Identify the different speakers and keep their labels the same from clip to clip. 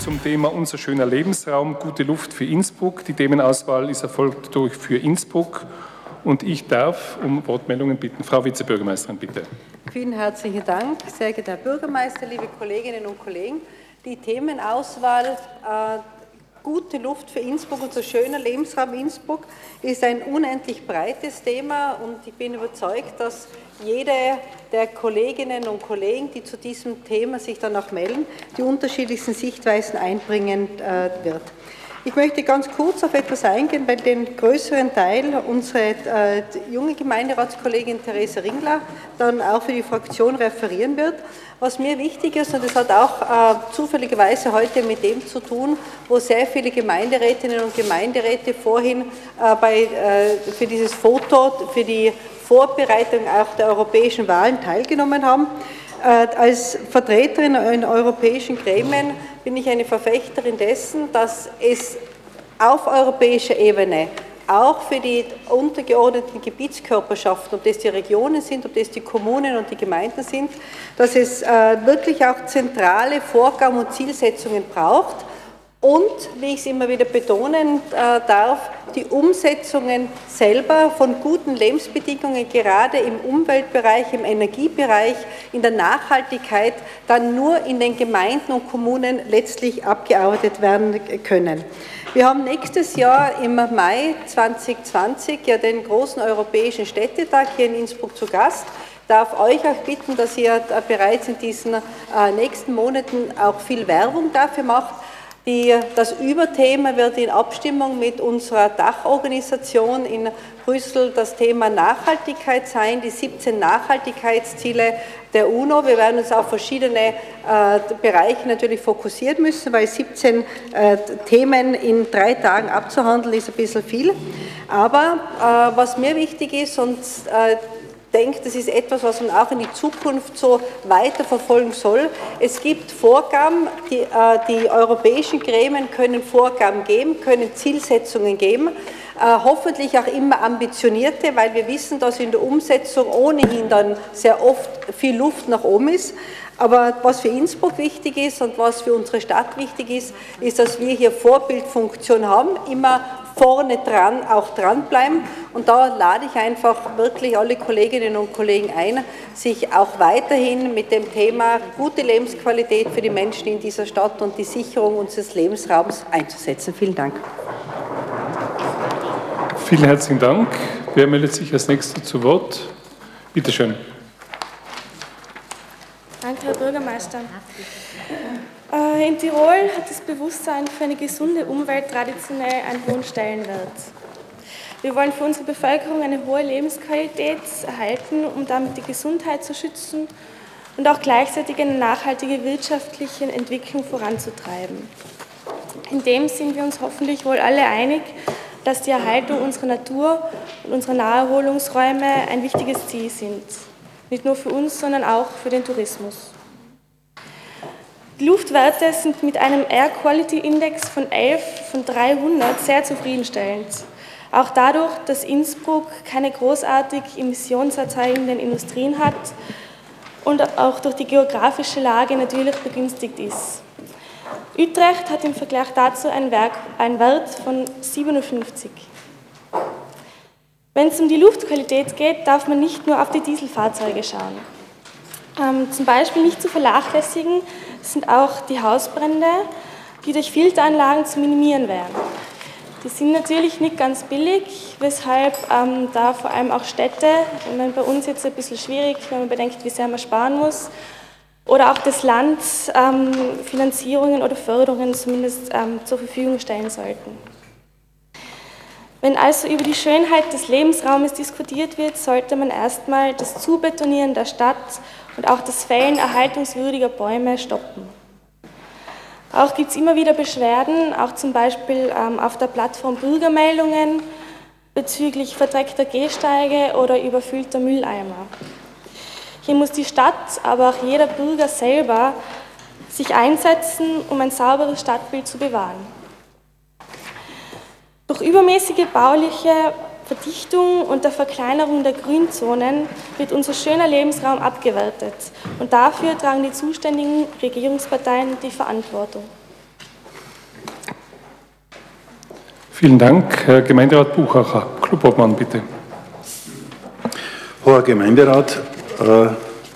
Speaker 1: Zum Thema Unser schöner Lebensraum, gute Luft für Innsbruck. Die Themenauswahl ist erfolgt durch für Innsbruck. Und ich darf um Wortmeldungen bitten. Frau Vizebürgermeisterin, bitte.
Speaker 2: Vielen herzlichen Dank, sehr geehrter Herr Bürgermeister, liebe Kolleginnen und Kollegen. Die Themenauswahl äh, Gute Luft für Innsbruck, unser schöner Lebensraum Innsbruck, ist ein unendlich breites Thema und ich bin überzeugt, dass jede der Kolleginnen und Kollegen, die zu diesem Thema sich dann auch melden, die unterschiedlichsten Sichtweisen einbringen äh, wird. Ich möchte ganz kurz auf etwas eingehen, weil den größeren Teil unsere äh, junge Gemeinderatskollegin Therese Ringler dann auch für die Fraktion referieren wird. Was mir wichtig ist, und das hat auch äh, zufälligerweise heute mit dem zu tun, wo sehr viele Gemeinderätinnen und Gemeinderäte vorhin äh, bei, äh, für dieses Foto, für die Vorbereitung auch der europäischen Wahlen teilgenommen haben. Äh, als Vertreterin in europäischen Gremien bin ich eine Verfechterin dessen, dass es auf europäischer Ebene auch für die untergeordneten Gebietskörperschaften, ob das die Regionen sind, ob das die Kommunen und die Gemeinden sind, dass es äh, wirklich auch zentrale Vorgaben und Zielsetzungen braucht und, wie ich es immer wieder betonen äh, darf, die Umsetzungen selber von guten Lebensbedingungen, gerade im Umweltbereich, im Energiebereich, in der Nachhaltigkeit, dann nur in den Gemeinden und Kommunen letztlich abgearbeitet werden können. Wir haben nächstes Jahr im Mai 2020 ja den großen europäischen Städtetag hier in Innsbruck zu Gast darf euch auch bitten, dass ihr bereits in diesen äh, nächsten Monaten auch viel Werbung dafür macht, die, das Überthema wird in Abstimmung mit unserer Dachorganisation in Brüssel das Thema Nachhaltigkeit sein, die 17 Nachhaltigkeitsziele der UNO. Wir werden uns auf verschiedene äh, Bereiche natürlich fokussieren müssen, weil 17 äh, Themen in drei Tagen abzuhandeln ist ein bisschen viel. Aber äh, was mir wichtig ist und äh, denke, das ist etwas, was man auch in die Zukunft so weiterverfolgen soll. Es gibt Vorgaben, die, äh, die europäischen Gremien können Vorgaben geben, können Zielsetzungen geben, äh, hoffentlich auch immer ambitionierte, weil wir wissen, dass in der Umsetzung ohnehin dann sehr oft viel Luft nach oben ist. Aber was für Innsbruck wichtig ist und was für unsere Stadt wichtig ist, ist, dass wir hier Vorbildfunktion haben, immer vorne dran auch dranbleiben. Und da lade ich einfach wirklich alle Kolleginnen und Kollegen ein, sich auch weiterhin mit dem Thema gute Lebensqualität für die Menschen in dieser Stadt und die Sicherung unseres Lebensraums einzusetzen. Vielen Dank.
Speaker 1: Vielen herzlichen Dank. Wer meldet sich als nächster zu Wort? Bitte schön.
Speaker 3: Danke, Herr Bürgermeister. Äh, in Tirol hat das Bewusstsein für eine gesunde Umwelt traditionell einen hohen Stellenwert. Wir wollen für unsere Bevölkerung eine hohe Lebensqualität erhalten, um damit die Gesundheit zu schützen und auch gleichzeitig eine nachhaltige wirtschaftliche Entwicklung voranzutreiben. In dem sind wir uns hoffentlich wohl alle einig, dass die Erhaltung unserer Natur und unserer Naherholungsräume ein wichtiges Ziel sind. Nicht nur für uns, sondern auch für den Tourismus. Die Luftwerte sind mit einem Air Quality Index von 11 von 300 sehr zufriedenstellend. Auch dadurch, dass Innsbruck keine großartig emissionserzeugenden Industrien hat und auch durch die geografische Lage natürlich begünstigt ist. Utrecht hat im Vergleich dazu einen, Werk, einen Wert von 57. Wenn es um die Luftqualität geht, darf man nicht nur auf die Dieselfahrzeuge schauen. Ähm, zum Beispiel nicht zu vernachlässigen sind auch die Hausbrände, die durch Filteranlagen zu minimieren wären. Die sind natürlich nicht ganz billig, weshalb ähm, da vor allem auch Städte, ich meine, bei uns jetzt ein bisschen schwierig, wenn man bedenkt, wie sehr man sparen muss, oder auch das Land ähm, Finanzierungen oder Förderungen zumindest ähm, zur Verfügung stellen sollten. Wenn also über die Schönheit des Lebensraumes diskutiert wird, sollte man erstmal das Zubetonieren der Stadt und auch das Fällen erhaltungswürdiger Bäume stoppen. Auch gibt es immer wieder Beschwerden, auch zum Beispiel ähm, auf der Plattform Bürgermeldungen bezüglich verdreckter Gehsteige oder überfüllter Mülleimer. Hier muss die Stadt, aber auch jeder Bürger selber sich einsetzen, um ein sauberes Stadtbild zu bewahren. Durch übermäßige bauliche Verdichtung und der Verkleinerung der Grünzonen wird unser schöner Lebensraum abgewertet und dafür tragen die zuständigen Regierungsparteien die Verantwortung.
Speaker 1: Vielen Dank. Herr Gemeinderat Buchacher, Clubobmann, bitte.
Speaker 4: Hoher Gemeinderat, äh,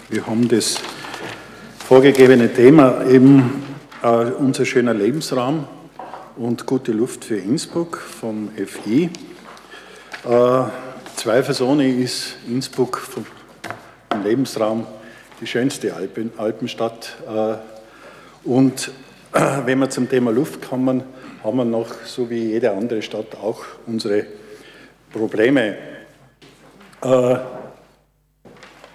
Speaker 4: wir haben das vorgegebene Thema eben äh, unser schöner Lebensraum und gute Luft für Innsbruck vom FI. Äh, zweifelsohne ist Innsbruck vom Lebensraum die schönste Alpen, Alpenstadt. Und wenn wir zum Thema Luft kommen, haben wir noch, so wie jede andere Stadt, auch unsere Probleme. Äh,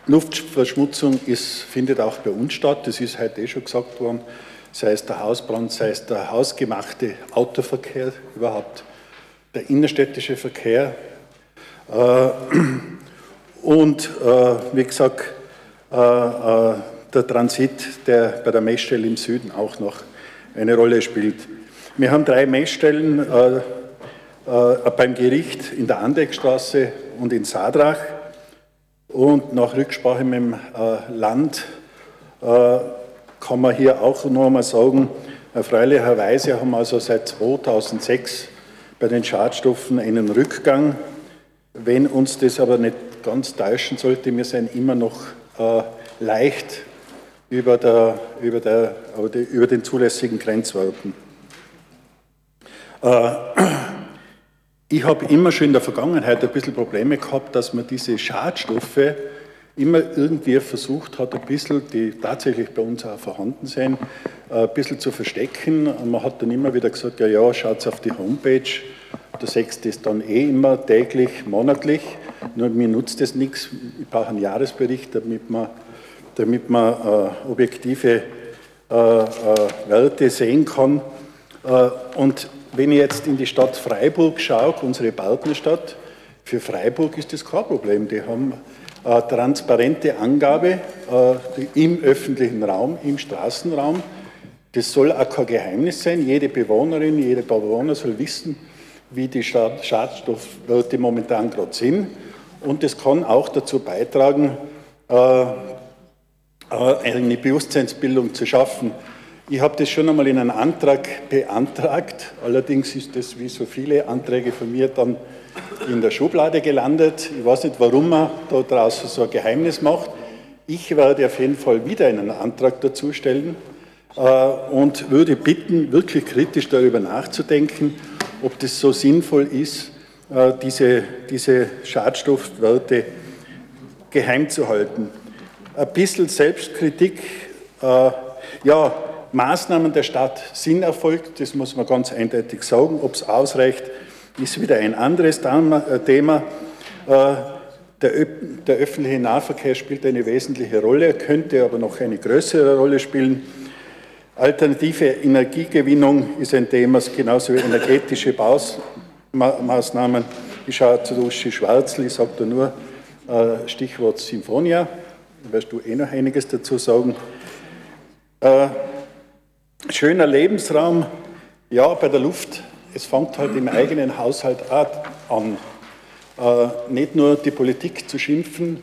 Speaker 4: Luftverschmutzung ist, findet auch bei uns statt, das ist heute eh schon gesagt worden, sei es der Hausbrand, sei es der hausgemachte Autoverkehr überhaupt, der innerstädtische Verkehr. Äh, und äh, wie gesagt, äh, der Transit, der bei der Messstelle im Süden auch noch eine Rolle spielt. Wir haben drei Messstellen beim Gericht in der Andeckstraße und in Sadrach. Und nach Rücksprache mit dem Land kann man hier auch noch einmal sagen, erfreulicherweise haben wir also seit 2006 bei den Schadstoffen einen Rückgang. Wenn uns das aber nicht ganz täuschen sollte, wir sind immer noch äh, leicht über, der, über, der, über den zulässigen Grenzwerten. Äh, ich habe immer schon in der Vergangenheit ein bisschen Probleme gehabt, dass man diese Schadstoffe immer irgendwie versucht hat, ein bisschen, die tatsächlich bei uns auch vorhanden sind, ein bisschen zu verstecken. Und man hat dann immer wieder gesagt, ja, ja, schaut auf die Homepage, da seht das dann eh immer täglich, monatlich. Nur mir nutzt das nichts. Ich brauche einen Jahresbericht, damit man, damit man äh, objektive äh, äh, Werte sehen kann. Äh, und wenn ich jetzt in die Stadt Freiburg schaue, unsere Partnerstadt, für Freiburg ist das kein Problem. Die haben eine transparente Angabe äh, im öffentlichen Raum, im Straßenraum. Das soll auch kein Geheimnis sein. Jede Bewohnerin, jeder Bewohner soll wissen, wie die Schadstoffwerte momentan gerade sind. Und das kann auch dazu beitragen, äh, eine Bewusstseinsbildung zu schaffen. Ich habe das schon einmal in einem Antrag beantragt, allerdings ist das wie so viele Anträge von mir dann in der Schublade gelandet. Ich weiß nicht, warum man da draußen so ein Geheimnis macht. Ich werde auf jeden Fall wieder einen Antrag dazu stellen äh, und würde bitten, wirklich kritisch darüber nachzudenken, ob das so sinnvoll ist, äh, diese, diese Schadstoffwerte geheim zu halten. Ein bisschen Selbstkritik, äh, ja, Maßnahmen der Stadt sind erfolgt, das muss man ganz eindeutig sagen. Ob es ausreicht, ist wieder ein anderes Thema. Äh, der öffentliche Nahverkehr spielt eine wesentliche Rolle, könnte aber noch eine größere Rolle spielen. Alternative Energiegewinnung ist ein Thema, genauso wie energetische Baumaßnahmen. Ich schaue zu Uschi Schwarzl, ich sage da nur äh, Stichwort Symphonia, da wirst du eh noch einiges dazu sagen. Schöner Lebensraum, ja, bei der Luft, es fängt halt im eigenen Haushalt an. Äh, nicht nur die Politik zu schimpfen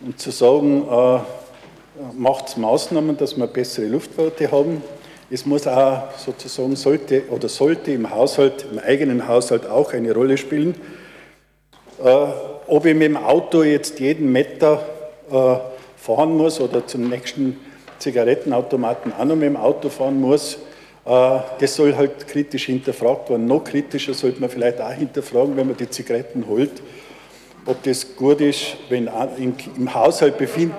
Speaker 4: und zu sagen, macht Maßnahmen, dass wir bessere Luftwerte haben. Es muss auch sozusagen, sollte oder sollte im Haushalt, im eigenen Haushalt auch eine Rolle spielen. Äh, ob ich mit dem Auto jetzt jeden Meter äh, fahren muss oder zum nächsten Zigarettenautomaten auch noch mit dem Auto fahren muss, äh, das soll halt kritisch hinterfragt werden. Noch kritischer sollte man vielleicht auch hinterfragen, wenn man die Zigaretten holt, ob das gut ist, wenn im Haushalt, befind,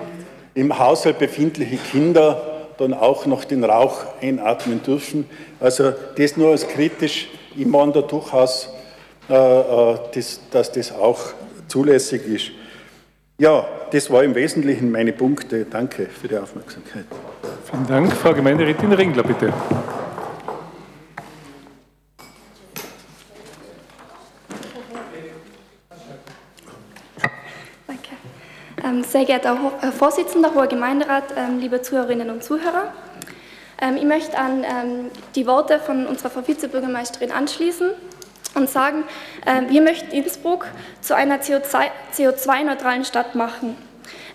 Speaker 4: im Haushalt befindliche Kinder dann auch noch den Rauch einatmen dürfen. Also das nur als kritisch. Ich meine da durchaus, äh, äh, dass, dass das auch zulässig ist. Ja, das war im Wesentlichen meine Punkte. Danke für die Aufmerksamkeit.
Speaker 1: Vielen Dank. Frau Gemeinderätin Ringler, bitte.
Speaker 5: Sehr geehrter Herr Vorsitzender, hoher Gemeinderat, ähm, liebe Zuhörerinnen und Zuhörer. Ähm, ich möchte an die Worte von unserer Frau Vizebürgermeisterin anschließen und sagen, äh, wir möchten Innsbruck zu einer CO2-neutralen Stadt machen.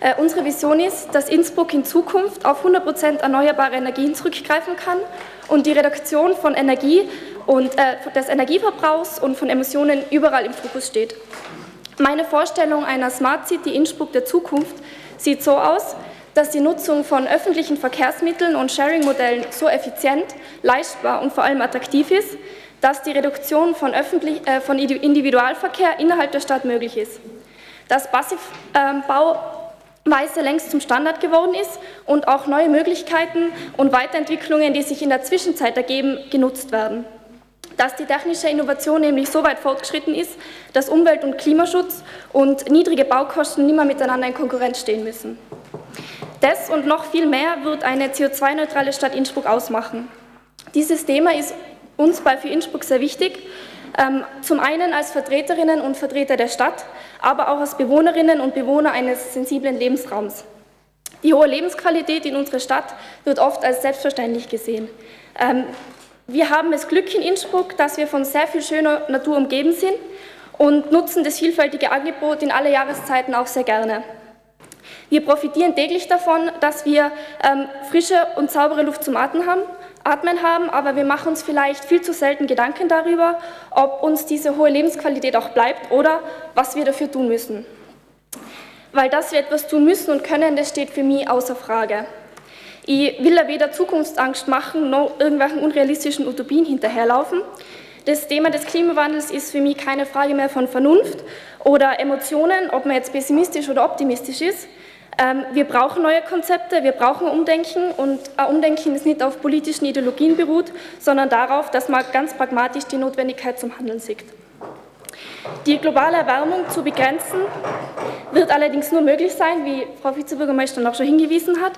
Speaker 5: Äh, unsere Vision ist, dass Innsbruck in Zukunft auf 100 Prozent erneuerbare Energien zurückgreifen kann und die Reduktion von Energie und äh, des Energieverbrauchs und von Emissionen überall im Fokus steht. Meine Vorstellung einer Smart City Innsbruck der Zukunft sieht so aus, dass die Nutzung von öffentlichen Verkehrsmitteln und Sharing-Modellen so effizient, leistbar und vor allem attraktiv ist, dass die Reduktion von, öffentlich, äh, von Individualverkehr innerhalb der Stadt möglich ist. Dass Passivbauweise längst zum Standard geworden ist und auch neue Möglichkeiten und Weiterentwicklungen, die sich in der Zwischenzeit ergeben, genutzt werden. Dass die technische Innovation nämlich so weit fortgeschritten ist, dass Umwelt- und Klimaschutz und niedrige Baukosten nicht mehr miteinander in Konkurrenz stehen müssen. Das und noch viel mehr wird eine CO2-neutrale Stadt Innsbruck ausmachen. Dieses Thema ist uns bei für Innsbruck sehr wichtig. Ähm, zum einen als Vertreterinnen und Vertreter der Stadt, aber auch als Bewohnerinnen und Bewohner eines sensiblen Lebensraums. Die hohe Lebensqualität in unserer Stadt wird oft als selbstverständlich gesehen. Wir haben das Glück in Innsbruck, dass wir von sehr viel schöner Natur umgeben sind und nutzen das vielfältige Angebot in alle Jahreszeiten auch sehr gerne. Wir profitieren täglich davon, dass wir ähm, frische und saubere Luft zum Atmen haben, Atmen haben, aber wir machen uns vielleicht viel zu selten Gedanken darüber, ob uns diese hohe Lebensqualität auch bleibt oder was wir dafür tun müssen. Weil dass wir etwas tun müssen und können, das steht für mich außer Frage. Ich will ja weder Zukunftsangst machen, noch irgendwelchen unrealistischen Utopien hinterherlaufen. Das Thema des Klimawandels ist für mich keine Frage mehr von Vernunft oder Emotionen, ob man jetzt pessimistisch oder optimistisch ist. Ähm, wir brauchen neue Konzepte, wir brauchen Umdenken und ein Umdenken, das nicht auf politischen Ideologien beruht, sondern darauf, dass man ganz pragmatisch die Notwendigkeit zum Handeln sieht. Die globale Erwärmung zu begrenzen wird allerdings nur möglich sein, wie Frau Vizebürgermeisterin auch schon hingewiesen hat,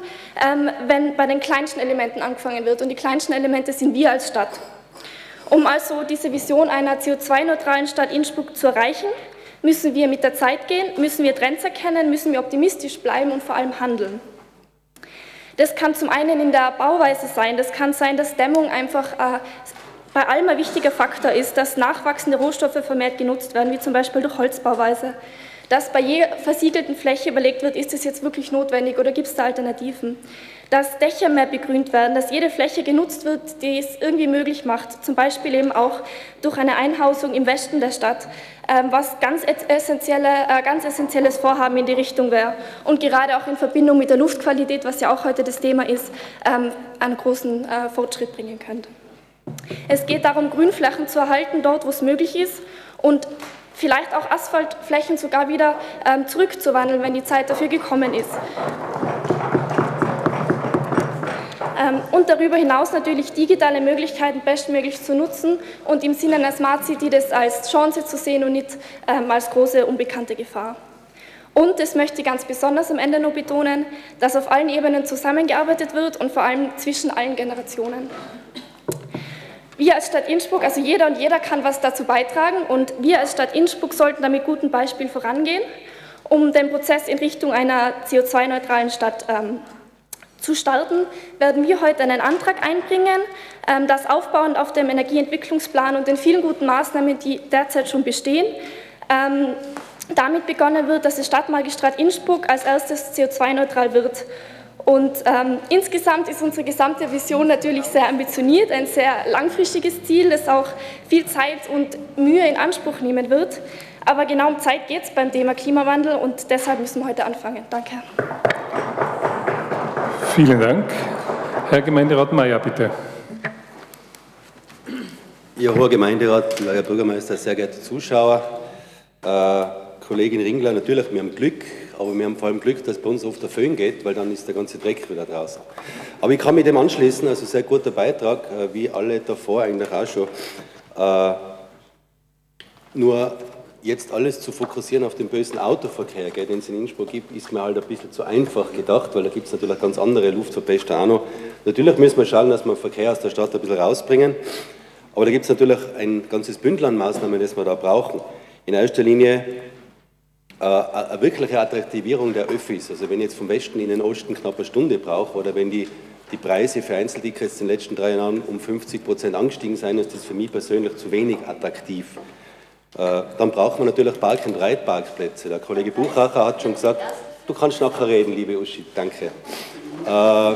Speaker 5: ähm, wenn bei den kleinsten Elementen angefangen wird. Und die kleinsten Elemente sind wir als Stadt. Um also diese Vision einer CO2-neutralen Stadt Innsbruck zu erreichen, müssen wir mit der Zeit gehen, müssen wir Trends erkennen, müssen wir optimistisch bleiben und vor allem handeln. Das kann zum einen in der Bauweise sein, das kann sein, dass Dämmung einfach äh, bei allem ein wichtiger Faktor ist, dass nachwachsende Rohstoffe vermehrt genutzt werden, wie zum Beispiel durch Holzbauweise. Dass bei jeder versiegelten Fläche überlegt wird, ist es jetzt wirklich notwendig oder gibt es da Alternativen dass Dächer mehr begrünt werden, dass jede Fläche genutzt wird, die es irgendwie möglich macht, zum Beispiel eben auch durch eine Einhausung im Westen der Stadt, ähm, was ganz, essentielle, äh, ganz essentielles Vorhaben in die Richtung wäre und gerade auch in Verbindung mit der Luftqualität, was ja auch heute das Thema ist, ähm, einen großen äh, Fortschritt bringen könnte. Es geht darum, Grünflächen zu erhalten, dort wo es möglich ist und vielleicht auch Asphaltflächen sogar wieder ähm, zurückzuwandeln, wenn die Zeit dafür gekommen ist. Ähm, und darüber hinaus natürlich digitale Möglichkeiten bestmöglich zu nutzen und im Sinne einer Smart City das als Chance zu sehen und nicht ähm, als große unbekannte Gefahr. Und das möchte ich ganz besonders am Ende noch betonen, dass auf allen Ebenen zusammengearbeitet wird und vor allem zwischen allen Generationen. Wir als Stadt Innsbruck, also jeder und jeder kann was dazu beitragen und wir als Stadt Innsbruck sollten da mit gutem Beispiel vorangehen, um den Prozess in Richtung einer CO2-neutralen Stadt ähm, zu starten, werden wir heute einen Antrag einbringen, ähm, das aufbauend auf dem Energieentwicklungsplan und den vielen guten Maßnahmen, die derzeit schon bestehen, ähm, damit begonnen wird, dass das Stadtmagistrat Innsbruck als erstes CO2-neutral wird. Und ähm, insgesamt ist unsere gesamte Vision natürlich sehr ambitioniert, ein sehr langfristiges Ziel, das auch viel Zeit und Mühe in Anspruch nehmen wird. Aber genau um Zeit geht es beim Thema Klimawandel und deshalb müssen wir heute anfangen. Danke.
Speaker 1: Vielen Dank. Herr Gemeinderat Mayer, bitte.
Speaker 6: Ihr hoher Gemeinderat, Herr Bürgermeister, sehr geehrte Zuschauer, äh, Kollegin Ringler, natürlich, wir haben Glück, aber wir haben vor allem Glück, dass bei uns oft der Föhn geht, weil dann ist der ganze Dreck wieder draußen. Aber ich kann mich dem anschließen, also sehr guter Beitrag, äh, wie alle davor eigentlich auch schon. Äh, nur jetzt alles zu fokussieren auf den bösen Autoverkehr, den es in Innsbruck gibt, ist mir halt ein bisschen zu einfach gedacht, weil da gibt es natürlich ganz andere Luftverpester auch noch. Natürlich müssen wir schauen, dass wir Verkehr aus der Stadt ein bisschen rausbringen, aber da gibt es natürlich ein ganzes Bündel an Maßnahmen, das wir da brauchen. In erster Linie eine wirkliche Attraktivierung der Öffis. Also wenn ich jetzt vom Westen in den Osten knapp eine Stunde brauche oder wenn die, die Preise für Einzeltickets in den letzten drei Jahren um 50 Prozent angestiegen sind, ist das für mich persönlich zu wenig attraktiv. Äh, dann braucht man natürlich Park- und Reitparkplätze. Der Kollege Buchacher hat schon gesagt, du kannst nachher reden, liebe Uschi, danke. Äh,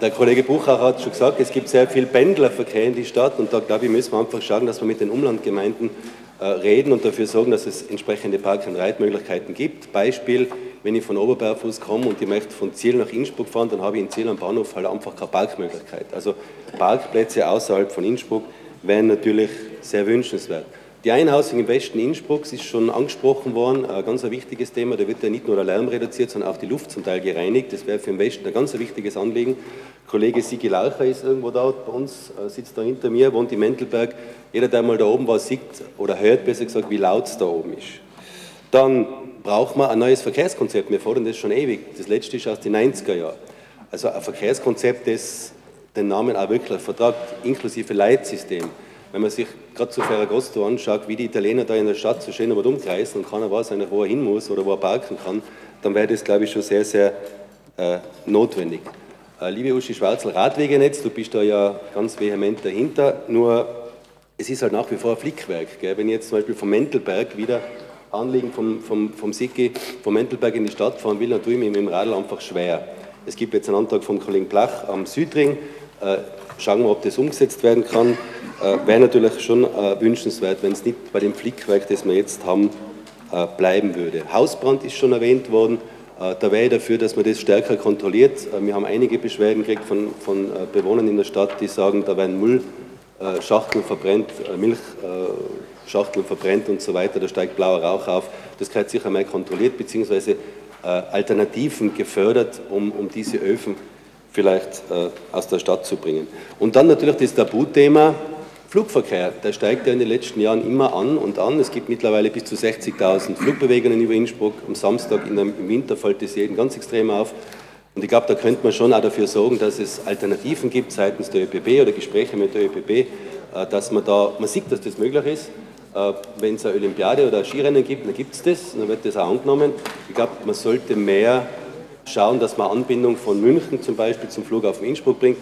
Speaker 6: der Kollege Buchach hat schon gesagt, es gibt sehr viel Pendlerverkehr in die Stadt und da glaube ich, müssen wir einfach schauen, dass wir mit den Umlandgemeinden äh, reden und dafür sorgen, dass es entsprechende Park- und Reitmöglichkeiten gibt. Beispiel, wenn ich von Oberbergfuß komme und ich möchte von Ziel nach Innsbruck fahren, dann habe ich in Ziel am Bahnhof halt einfach keine Parkmöglichkeit. Also Parkplätze außerhalb von Innsbruck wären natürlich sehr wünschenswert. Die Einhausung im Westen Innsbrucks ist schon angesprochen worden, ein ganz wichtiges Thema. Da wird ja nicht nur der Lärm reduziert, sondern auch die Luft zum Teil gereinigt. Das wäre für den Westen ein ganz wichtiges Anliegen. Kollege Sigi Laucher ist irgendwo da bei uns, äh, sitzt da hinter mir, wohnt in Mentelberg. Jeder, der mal da oben war, sieht oder hört besser gesagt, wie laut es da oben ist. Dann braucht man ein neues Verkehrskonzept. Wir fordern das schon ewig. Das letzte ist aus den 90er Jahren. Also ein Verkehrskonzept, das den Namen auch wirklich vertragt, inklusive Leitsystem wenn man sich gerade zu Ferragosto anschaut, wie die Italiener da in der Stadt so schön umkreisen und keiner weiß eigentlich, wo er hin muss oder wo er parken kann, dann wäre das, glaube ich, schon sehr, sehr äh, notwendig. Äh, liebe Uschi Schwarzel, Radwegenetz, du bist da ja ganz vehement dahinter, nur es ist halt nach wie vor ein Flickwerk. Gell? Wenn ich jetzt zum Beispiel vom Mentelberg wieder Anliegen vom, vom, vom Sicki, vom Mentelberg in die Stadt fahren will, dann tue ich mir mit dem Radl einfach schwer. Es gibt jetzt einen Antrag vom Kollegen Blach am Südring. Äh, schauen wir, ob das umgesetzt werden kann. Äh, Wäre natürlich schon wünschenswert, wenn es nicht bei dem Flickwerk, das wir jetzt haben, bleiben würde. Hausbrand ist schon erwähnt worden. Äh, da wäre ich dafür, dass man das stärker kontrolliert. Äh, wir haben einige Beschwerden gekriegt von, von äh, Bewohnern in der Stadt, die sagen, da werden Müllschachteln verbrennt, Milchschachteln verbrennt und so weiter, da steigt blauer Rauch auf. Das gehört sicher mal kontrolliert, beziehungsweise Alternativen gefördert, um, um diese Öfen vielleicht aus der Stadt zu bringen. Und dann natürlich das Tabuthema, Flugverkehr, der steigt ja in den letzten Jahren immer an und an. Es gibt mittlerweile bis zu 60.000 Flugbewegungen über Innsbruck. Am Samstag im Winter fällt es jeden ganz extrem auf. Und ich glaube, da könnte man schon auch dafür sorgen, dass es Alternativen gibt seitens der ÖPB oder Gespräche mit der ÖPB, äh, dass man da, man sieht, dass das möglich ist. Äh, Wenn es eine Olympiade oder ein Skirennen gibt, dann gibt es das, dann wird das auch angenommen. Ich glaube, man sollte mehr schauen, dass man Anbindung von München zum Beispiel zum Flughafen Innsbruck bringt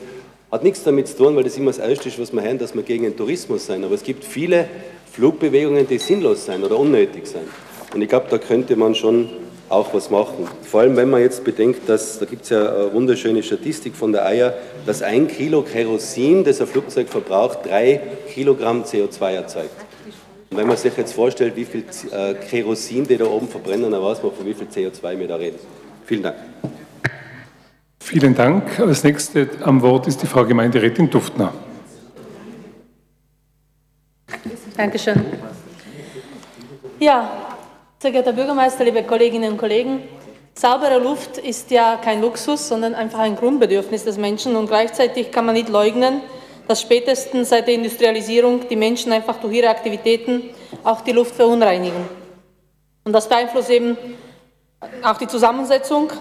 Speaker 6: hat nichts damit zu tun, weil das immer das Erste ist, was wir hören, dass wir gegen den Tourismus sein. Aber es gibt viele Flugbewegungen, die sinnlos sein oder unnötig sein. Und ich glaube, da könnte man schon auch was machen. Vor allem, wenn man jetzt bedenkt, dass, da gibt es ja eine wunderschöne Statistik von der AIA, dass ein Kilo Kerosin, das ein Flugzeug verbraucht, drei Kilogramm CO2 erzeugt. Und wenn man sich jetzt vorstellt, wie viel äh, Kerosin die da oben verbrennen, dann weiß man, von wie viel CO2 wir da reden. Vielen Dank.
Speaker 1: Vielen Dank. Als nächste am Wort ist die Frau Gemeinderätin Duftner.
Speaker 7: Dankeschön. Ja, sehr geehrter Bürgermeister, liebe Kolleginnen und Kollegen, saubere Luft ist ja kein Luxus, sondern einfach ein Grundbedürfnis des Menschen und gleichzeitig kann man nicht leugnen, dass spätestens seit der Industrialisierung die Menschen einfach durch ihre Aktivitäten auch die Luft verunreinigen. Und das beeinflusst eben auch die Zusammensetzung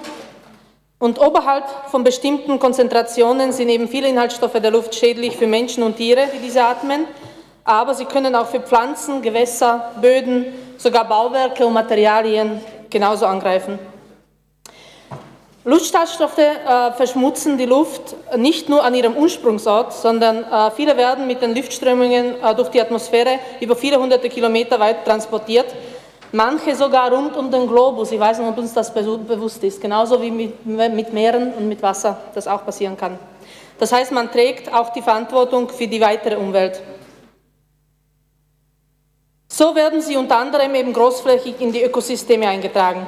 Speaker 7: und oberhalb von bestimmten Konzentrationen sind eben viele Inhaltsstoffe der Luft schädlich für Menschen und Tiere, die diese atmen, aber sie können auch für Pflanzen, Gewässer, Böden, sogar Bauwerke und Materialien genauso angreifen. Luftschadstoffe äh, verschmutzen die Luft nicht nur an ihrem Ursprungsort, sondern äh, viele werden mit den Luftströmungen äh, durch die Atmosphäre über viele hunderte Kilometer weit transportiert manche sogar rund um den Globus. Ich weiß nicht, ob uns das bewusst ist, genauso wie mit, mit Meeren und mit Wasser das auch passieren kann. Das heißt, man trägt auch die Verantwortung für die weitere Umwelt. So werden sie unter anderem eben großflächig in die Ökosysteme eingetragen.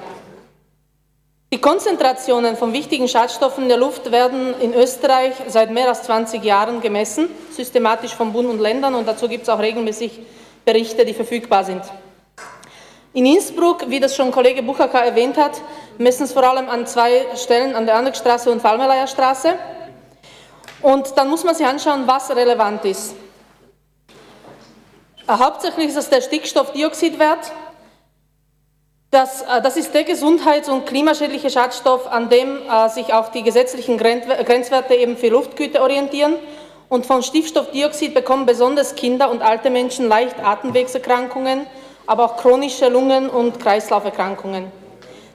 Speaker 7: Die Konzentrationen von wichtigen Schadstoffen in der Luft werden in Österreich seit mehr als 20 Jahren gemessen, systematisch von Bund und Ländern, und dazu gibt es auch regelmäßig Berichte, die verfügbar sind. In Innsbruck, wie das schon Kollege Buchaka erwähnt hat, messen es vor allem an zwei Stellen, an der Anneckstraße und Falmeleyer Straße. Und dann muss man sich anschauen, was relevant ist. Äh, hauptsächlich ist es der Stickstoffdioxidwert. Das, äh, das ist der gesundheits- und klimaschädliche Schadstoff, an dem äh, sich auch die gesetzlichen Grenzwerte eben für Luftgüter orientieren. Und von Stickstoffdioxid bekommen besonders Kinder und alte Menschen leicht Atemwegserkrankungen, aber auch chronische Lungen- und Kreislauferkrankungen.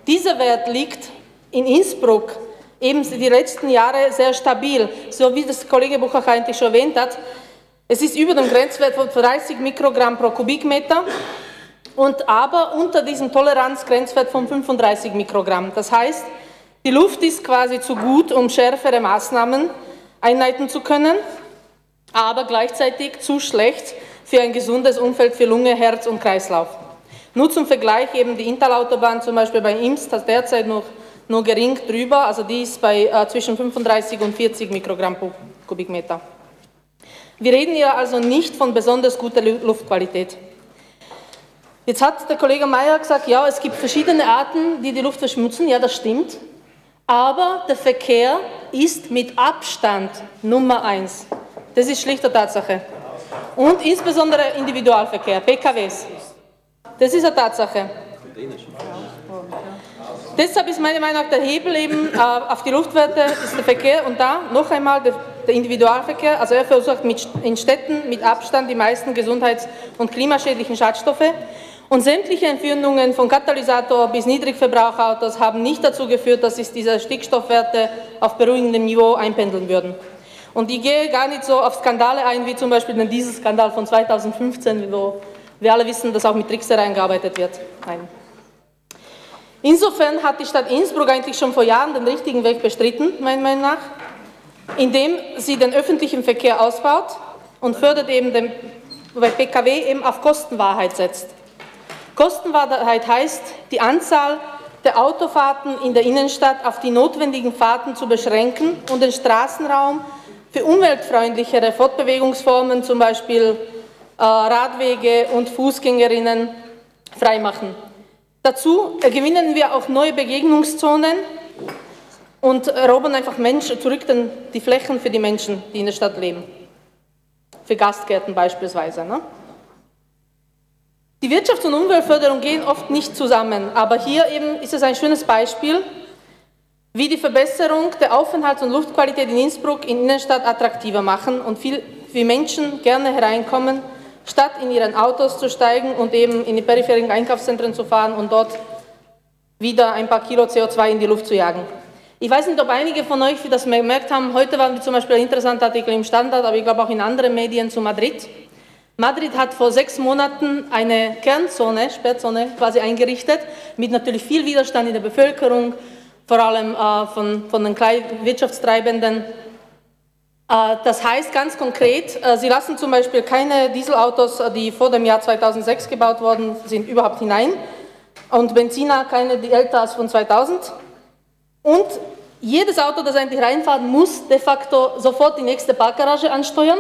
Speaker 7: Dieser Wert liegt in Innsbruck eben die letzten Jahre sehr stabil, so wie das Kollege Buchach eigentlich schon erwähnt hat. Es ist über dem Grenzwert von 30 Mikrogramm pro Kubikmeter und aber unter diesem Toleranzgrenzwert von 35 Mikrogramm. Das heißt, Die Luft ist quasi zu gut, um schärfere Maßnahmen einleiten zu können, aber gleichzeitig zu schlecht für ein gesundes Umfeld für Lunge, Herz und Kreislauf. Nur zum Vergleich eben die Intalautobahn zum Beispiel bei Imst hat derzeit noch nur gering drüber, also die ist bei äh, zwischen 35 und 40 Mikrogramm pro Kubikmeter. Wir reden hier also nicht von besonders guter Luftqualität. Jetzt hat der Kollege Mayer gesagt, ja, es gibt verschiedene Arten, die die Luft verschmutzen. Ja, das stimmt. Aber der Verkehr ist mit Abstand Nummer eins. Das ist schlichte Tatsache. Und insbesondere Individualverkehr, PKWs. Das ist eine Tatsache. Deshalb ist meiner Meinung nach der Hebel eben äh, auf die Luftwerte ist der Verkehr und da noch einmal der, der Individualverkehr. Also er verursacht mit, in Städten mit Abstand die meisten gesundheits- und klimaschädlichen Schadstoffe. Und sämtliche Entfernungen von Katalysator bis Niedrigverbrauchautos haben nicht dazu geführt, dass sich diese Stickstoffwerte auf beruhigendem Niveau einpendeln würden. Und ich gehe gar nicht so auf Skandale ein, wie zum Beispiel den Dieselskandal von 2015, wo wir alle wissen, dass auch mit Tricksereien gearbeitet wird. Nein. Insofern hat die Stadt Innsbruck eigentlich schon vor Jahren den richtigen Weg bestritten, meiner Meinung nach, indem sie den öffentlichen Verkehr ausbaut und fördert eben den bei PKW eben auf Kostenwahrheit setzt. Kostenwahrheit heißt, die Anzahl der Autofahrten in der Innenstadt auf die notwendigen Fahrten zu beschränken und den Straßenraum für umweltfreundlichere Fortbewegungsformen, zum Beispiel äh, Radwege und Fußgängerinnen, freimachen. Dazu gewinnen wir auch neue Begegnungszonen und erobern einfach Menschen, zurück die Flächen für die Menschen, die in der Stadt leben. Für Gastgärten beispielsweise. Ne? Die Wirtschafts- und Umweltförderung gehen oft nicht zusammen, aber hier eben ist es ein schönes Beispiel, wie die Verbesserung der Aufenthalts- und Luftqualität in Innsbruck in Innenstadt attraktiver machen und viel, wie Menschen gerne hereinkommen statt in ihren Autos zu steigen und eben in die peripheren Einkaufszentren zu fahren und dort wieder ein paar Kilo CO2 in die Luft zu jagen. Ich weiß nicht, ob einige von euch das gemerkt haben, heute war zum Beispiel ein interessanter Artikel im Standard, aber ich glaube auch in anderen Medien zu Madrid. Madrid hat vor sechs Monaten eine Kernzone, Sperrzone quasi eingerichtet, mit natürlich viel Widerstand in der Bevölkerung, vor allem äh, von, von den Wirtschaftstreibenden äh, das heißt ganz konkret, äh, Sie lassen zum Beispiel keine Dieselautos, äh, die vor dem Jahr 2006 gebaut worden sind, überhaupt hinein und Benziner keine, die älter als von 2000. Und jedes Auto, das eigentlich reinfährt, muss de facto sofort die nächste Parkgarage ansteuern.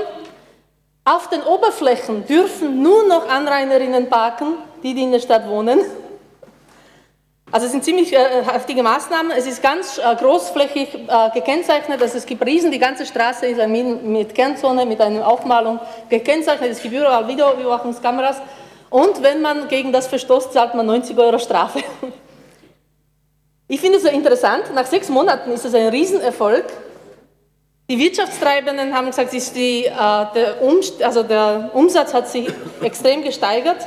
Speaker 7: Auf den Oberflächen dürfen nur noch Anrainerinnen parken, die, die in der Stadt wohnen. Also es sind ziemlich äh, heftige Maßnahmen. Es ist ganz äh, großflächig äh, gekennzeichnet. Also es gibt Riesen, die ganze Straße ist mit, Kernzone, mit einer Aufmalung gekennzeichnet. Es gibt überall Videoüberwachungskameras. Und wenn man gegen das verstoßt, zahlt man 90 Euro Strafe. Ich finde es so interessant. Nach sechs Monaten ist es ein Riesenerfolg. Die Wirtschaftstreibenden haben gesagt, die, äh, der, um, also der Umsatz hat sich extrem gesteigert.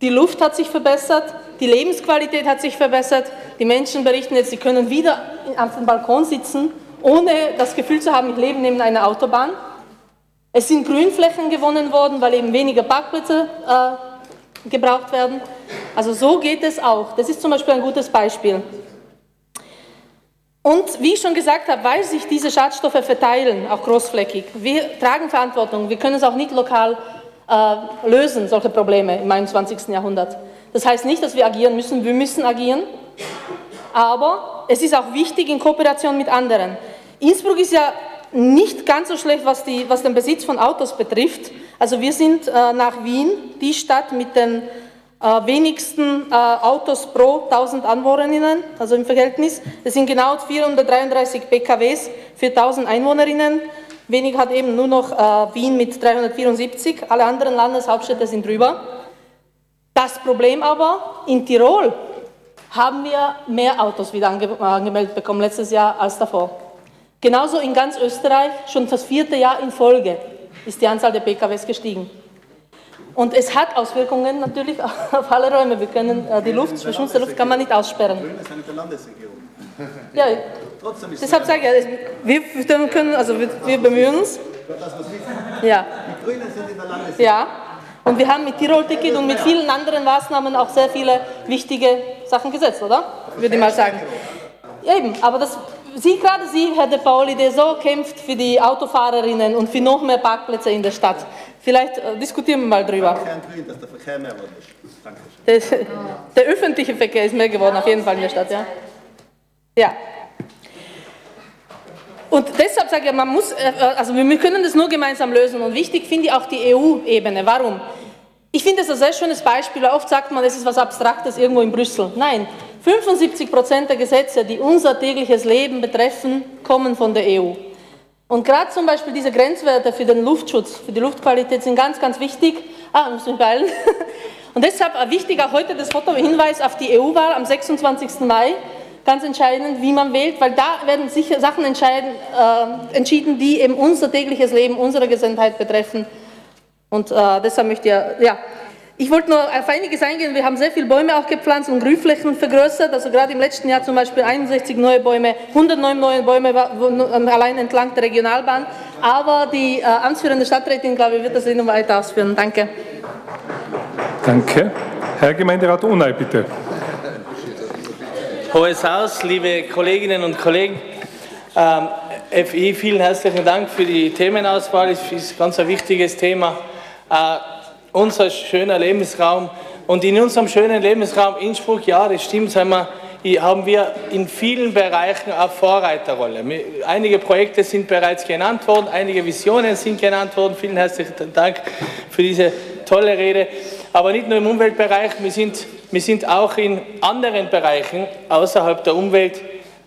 Speaker 7: Die Luft hat sich verbessert, die Lebensqualität hat sich verbessert. Die Menschen berichten jetzt, sie können wieder auf dem Balkon sitzen, ohne das Gefühl zu haben, ich lebe neben einer Autobahn. Es sind Grünflächen gewonnen worden, weil eben weniger Parkplätze äh, gebraucht werden. Also so geht es auch. Das ist zum Beispiel ein gutes Beispiel. Und wie ich schon gesagt habe, weil sich diese Schadstoffe verteilen, auch großflächig, wir tragen Verantwortung. Wir können es auch nicht lokal äh, lösen solche Probleme im 21. Jahrhundert. Das heißt nicht, dass wir agieren müssen, wir müssen agieren, aber es ist auch wichtig in Kooperation mit anderen. Innsbruck ist ja nicht ganz so schlecht, was, die, was den Besitz von Autos betrifft. Also wir sind äh, nach Wien die Stadt mit den äh, wenigsten äh, Autos pro 1000 Anwohnerinnen, also im Verhältnis. Es sind genau 433 PKWs für 1000 Einwohnerinnen. Wenig hat eben nur noch äh, Wien mit 374, alle anderen Landeshauptstädte sind drüber. Das Problem aber, in Tirol haben wir mehr Autos wieder ange angemeldet bekommen letztes Jahr als davor. Genauso in ganz Österreich, schon das vierte Jahr in Folge ist die Anzahl der PKWs gestiegen. Und es hat Auswirkungen natürlich auf alle Räume. Wir können äh, die Luft, verschmutzte Luft kann man nicht aussperren. Grün ist eine der Landesregierung. Ja, Trotzdem ist deshalb sage ich, wir, wir können, also wir, wir bemühen uns. Ja. Die Grünen sind in der Landesregierung. Ja. Und wir haben mit Tirol-Ticket und mit vielen anderen Maßnahmen auch sehr viele wichtige Sachen gesetzt, oder? Würde ich mal sagen. eben, aber das, Sie, gerade Sie, Herr De Pauli, der so kämpft für die Autofahrerinnen und für noch mehr Parkplätze in der Stadt. Vielleicht äh, diskutieren wir mal drüber. dass der Verkehr mehr ist. Der, der öffentliche Verkehr ist mehr geworden, auf jeden Fall in der Stadt, ja. Ja. Und deshalb sage ich, man muss, äh, also wir können das nur gemeinsam lösen. Und wichtig finde ich auch die EU-Ebene. Warum? Ich finde es ein sehr schönes Beispiel. Oft sagt man, es ist was Abstraktes irgendwo in Brüssel. Nein, 75 Prozent der Gesetze, die unser tägliches Leben betreffen, kommen von der EU. Und gerade zum Beispiel diese Grenzwerte für den Luftschutz, für die Luftqualität sind ganz, ganz wichtig. Ah, muss mich beeilen. Und deshalb wichtig auch heute das Fotohinweis auf die EU-Wahl am 26. Mai ganz entscheidend, wie man wählt, weil da werden sicher Sachen äh, entschieden, die eben unser tägliches Leben, unsere Gesundheit betreffen. Und äh, deshalb möchte ich, ja, ich wollte nur auf einiges eingehen. Wir haben sehr viele Bäume auch gepflanzt und Grünflächen vergrößert. Also gerade im letzten Jahr zum Beispiel 61 neue Bäume, 109 neue Bäume ähm, allein entlang der Regionalbahn. Aber die äh, amtsführende Stadträtin, glaube ich, wird das noch weiter ausführen. Danke.
Speaker 1: Danke. Herr Gemeinderat Unai, bitte.
Speaker 8: Hohes Haus, liebe Kolleginnen und Kollegen. Ähm, FI, vielen herzlichen Dank für die Themenauswahl. Es ist ein ganz wichtiges Thema. Äh, unser schöner Lebensraum. Und in unserem schönen Lebensraum Innsbruck, ja, das stimmt, wir, haben wir in vielen Bereichen eine Vorreiterrolle. Einige Projekte sind bereits genannt worden, einige Visionen sind genannt worden. Vielen herzlichen Dank für diese tolle Rede. Aber nicht nur im Umweltbereich, wir sind wir sind auch in anderen Bereichen außerhalb der Umwelt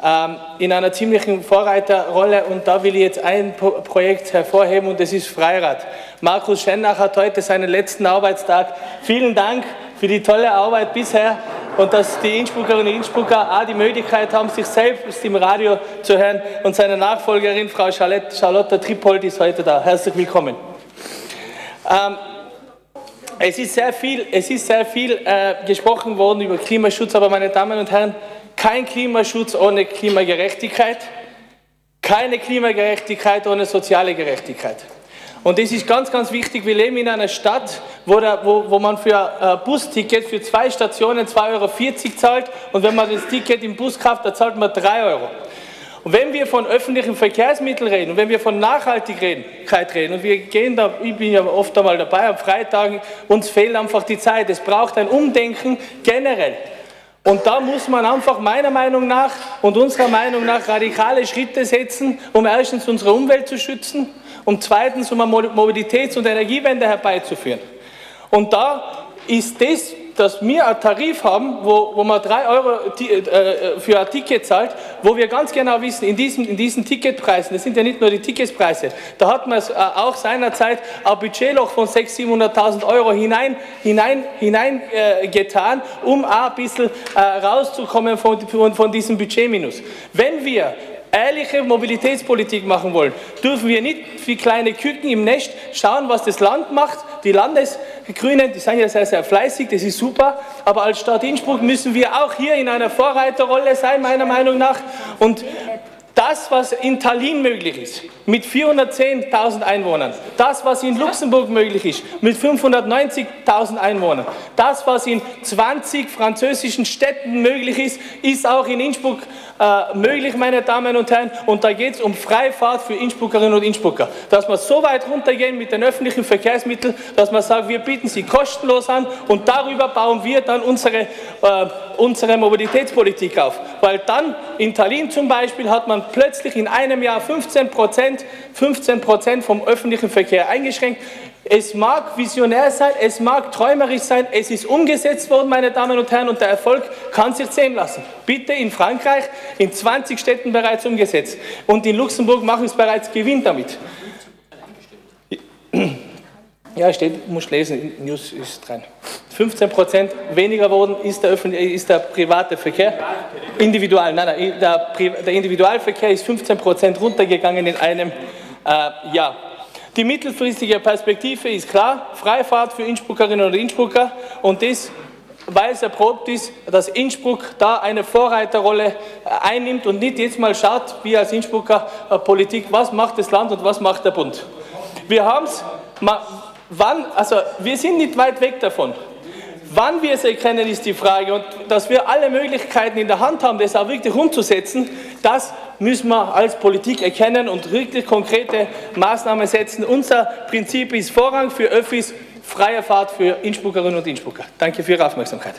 Speaker 8: ähm, in einer ziemlichen Vorreiterrolle und da will ich jetzt ein Projekt hervorheben und das ist Freirad. Markus Schennach hat heute seinen letzten Arbeitstag. Vielen Dank für die tolle Arbeit bisher und dass die Innsbruckerinnen und Innsbrucker auch die Möglichkeit haben, sich selbst im Radio zu hören und seine Nachfolgerin, Frau Charlotte Trippold, ist heute da. Herzlich willkommen. Ähm, es ist sehr viel, es ist sehr viel äh, gesprochen worden über Klimaschutz, aber meine Damen und Herren, kein Klimaschutz ohne Klimagerechtigkeit, keine Klimagerechtigkeit ohne soziale Gerechtigkeit. Und das ist ganz, ganz wichtig. Wir leben in einer Stadt, wo, der, wo, wo man für ein äh, Busticket für zwei Stationen 2,40 Euro zahlt und wenn man das Ticket im Bus kauft, dann zahlt man 3 Euro. Und wenn wir von öffentlichen Verkehrsmitteln reden und wenn wir von Nachhaltigkeit reden und wir gehen da, ich bin ja oft einmal dabei am Freitagen, uns fehlt einfach die Zeit. Es braucht ein Umdenken generell. Und da muss man einfach meiner Meinung nach und unserer Meinung nach radikale Schritte setzen, um erstens unsere Umwelt zu schützen und zweitens um eine Mobilitäts- und Energiewende herbeizuführen. Und da ist das dass wir einen Tarif haben, wo, wo man 3 Euro äh, für ein Ticket zahlt, wo wir ganz genau wissen, in diesen, in diesen Ticketpreisen, das sind ja nicht nur die Ticketpreise, da hat man äh, auch seinerzeit ein Budgetloch von 600.000, 700.000 Euro hinein, hinein, hinein äh, getan, um auch ein bisschen äh, rauszukommen von, von, von diesem Budgetminus. Wenn wir ehrliche Mobilitätspolitik machen wollen, dürfen wir nicht wie kleine Küken im Nest schauen, was das Land macht. Die Landesgrünen, die sind ja sehr, sehr fleißig, das ist super, aber als Stadt Innsbruck müssen wir auch hier in einer Vorreiterrolle sein, meiner Meinung nach. Und das, was in Tallinn möglich ist, mit 410.000 Einwohnern, das, was in Luxemburg möglich ist, mit 590.000 Einwohnern, das, was in 20 französischen Städten möglich ist, ist auch in Innsbruck äh, möglich, meine Damen und Herren. Und da geht es um Freifahrt für Innsbruckerinnen und Innsbrucker. Dass wir so weit runtergehen mit den öffentlichen Verkehrsmitteln, dass man sagt, wir bieten sie kostenlos an und darüber bauen wir dann unsere, äh, unsere Mobilitätspolitik auf. Weil dann in Tallinn zum Beispiel hat man plötzlich in einem Jahr 15 Prozent 15 Prozent vom öffentlichen Verkehr eingeschränkt. Es mag visionär sein, es mag träumerisch sein, es ist umgesetzt worden, meine Damen und Herren, und der Erfolg kann sich sehen lassen. Bitte in Frankreich, in 20 Städten bereits umgesetzt. Und in Luxemburg machen es bereits Gewinn damit. Ja, steht, muss lesen, News ist dran. 15 Prozent weniger worden ist der, ist der private Verkehr. Individual, nein, nein, der, der Individualverkehr ist 15 Prozent runtergegangen in einem äh, Jahr. Die mittelfristige Perspektive ist klar, Freifahrt für Innsbruckerinnen und Innsbrucker und das, weil es erprobt ist, dass Innsbruck da eine Vorreiterrolle äh, einnimmt und nicht jetzt mal schaut, wie als Innsbrucker äh, Politik, was macht das Land und was macht der Bund. Wir haben es, also wir sind nicht weit weg davon. Wann wir es erkennen, ist die Frage. Und dass wir alle Möglichkeiten in der Hand haben, das auch wirklich umzusetzen, das müssen wir als Politik erkennen und wirklich konkrete Maßnahmen setzen. Unser Prinzip ist Vorrang für Öffis, freie Fahrt für Innsbruckerinnen und Innsbrucker. Danke für Ihre Aufmerksamkeit.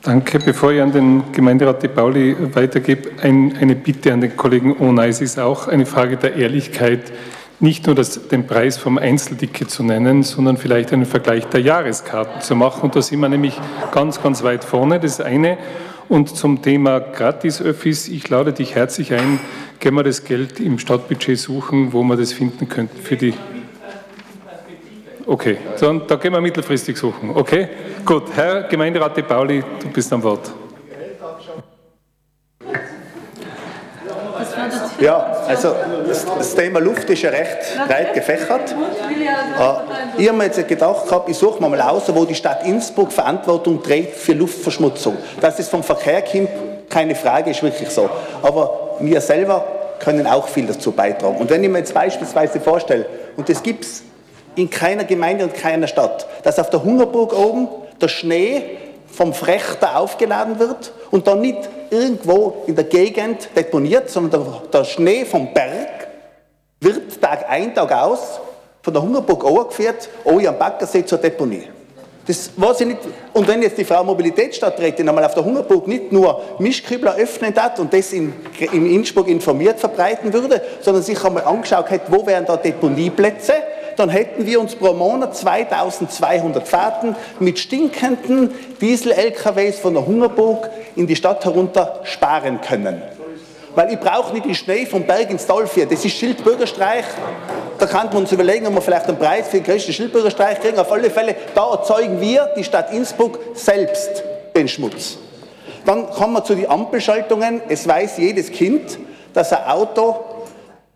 Speaker 1: Danke. Bevor ich an den Gemeinderat De Pauli weitergebe, ein, eine Bitte an den Kollegen Ohne. Es ist auch eine Frage der Ehrlichkeit, nicht nur das, den Preis vom Einzelticket zu nennen, sondern vielleicht einen Vergleich der Jahreskarten zu machen. Und da sind wir nämlich ganz, ganz weit vorne. Das eine. Und zum Thema Gratis-Öffis, ich lade dich herzlich ein, können wir das Geld im Stadtbudget suchen, wo wir das finden könnten für die Okay, dann, da gehen wir mittelfristig suchen. Okay, gut. Herr Gemeinderat De Pauli, du bist am Wort.
Speaker 9: Ja, also das, Thema Luft ist ja recht breit gefächert. Ich habe mir jetzt gedacht gehabt, ich suche mal aus, wo die Stadt Innsbruck Verantwortung trägt für Luftverschmutzung. Dass es vom Verkehr kommt, keine Frage, ist wirklich so. Aber wir selber können auch viel dazu beitragen. Und wenn ich mir jetzt beispielsweise vorstelle, und das gibt es in keiner Gemeinde und keiner Stadt, dass auf der Hungerburg oben der Schnee vom Frechter aufgeladen wird und dann nicht irgendwo in der Gegend deponiert, sondern der, Schnee vom Berg wird Tag ein, Tag aus von der Hungerburg angeführt, oh am Baggersee zur Deponie. Das weiß ich nicht. Und wenn jetzt die Frau Mobilitätsstadträtin einmal auf der Hungerburg nicht nur Mischkübler öffnen hat und das in, in Innsbruck informiert verbreiten würde, sondern sich einmal angeschaut hätte, wo wären da Deponieplätze, dann hätten wir uns pro Monat 2200 Fahrten mit stinkenden Diesel-LKWs von der Hungerburg in die Stadt herunter sparen können. Weil ich brauche nicht den Schnee vom Berg ins Tal führen. Das ist Schildbürgerstreich. Da kann man uns überlegen, ob wir vielleicht einen Preis für den größten Schildbürgerstreich kriegen. Auf alle Fälle, da erzeugen wir, die Stadt Innsbruck, selbst den Schmutz. Dann kommen wir zu den Ampelschaltungen. Es weiß jedes Kind, dass ein Auto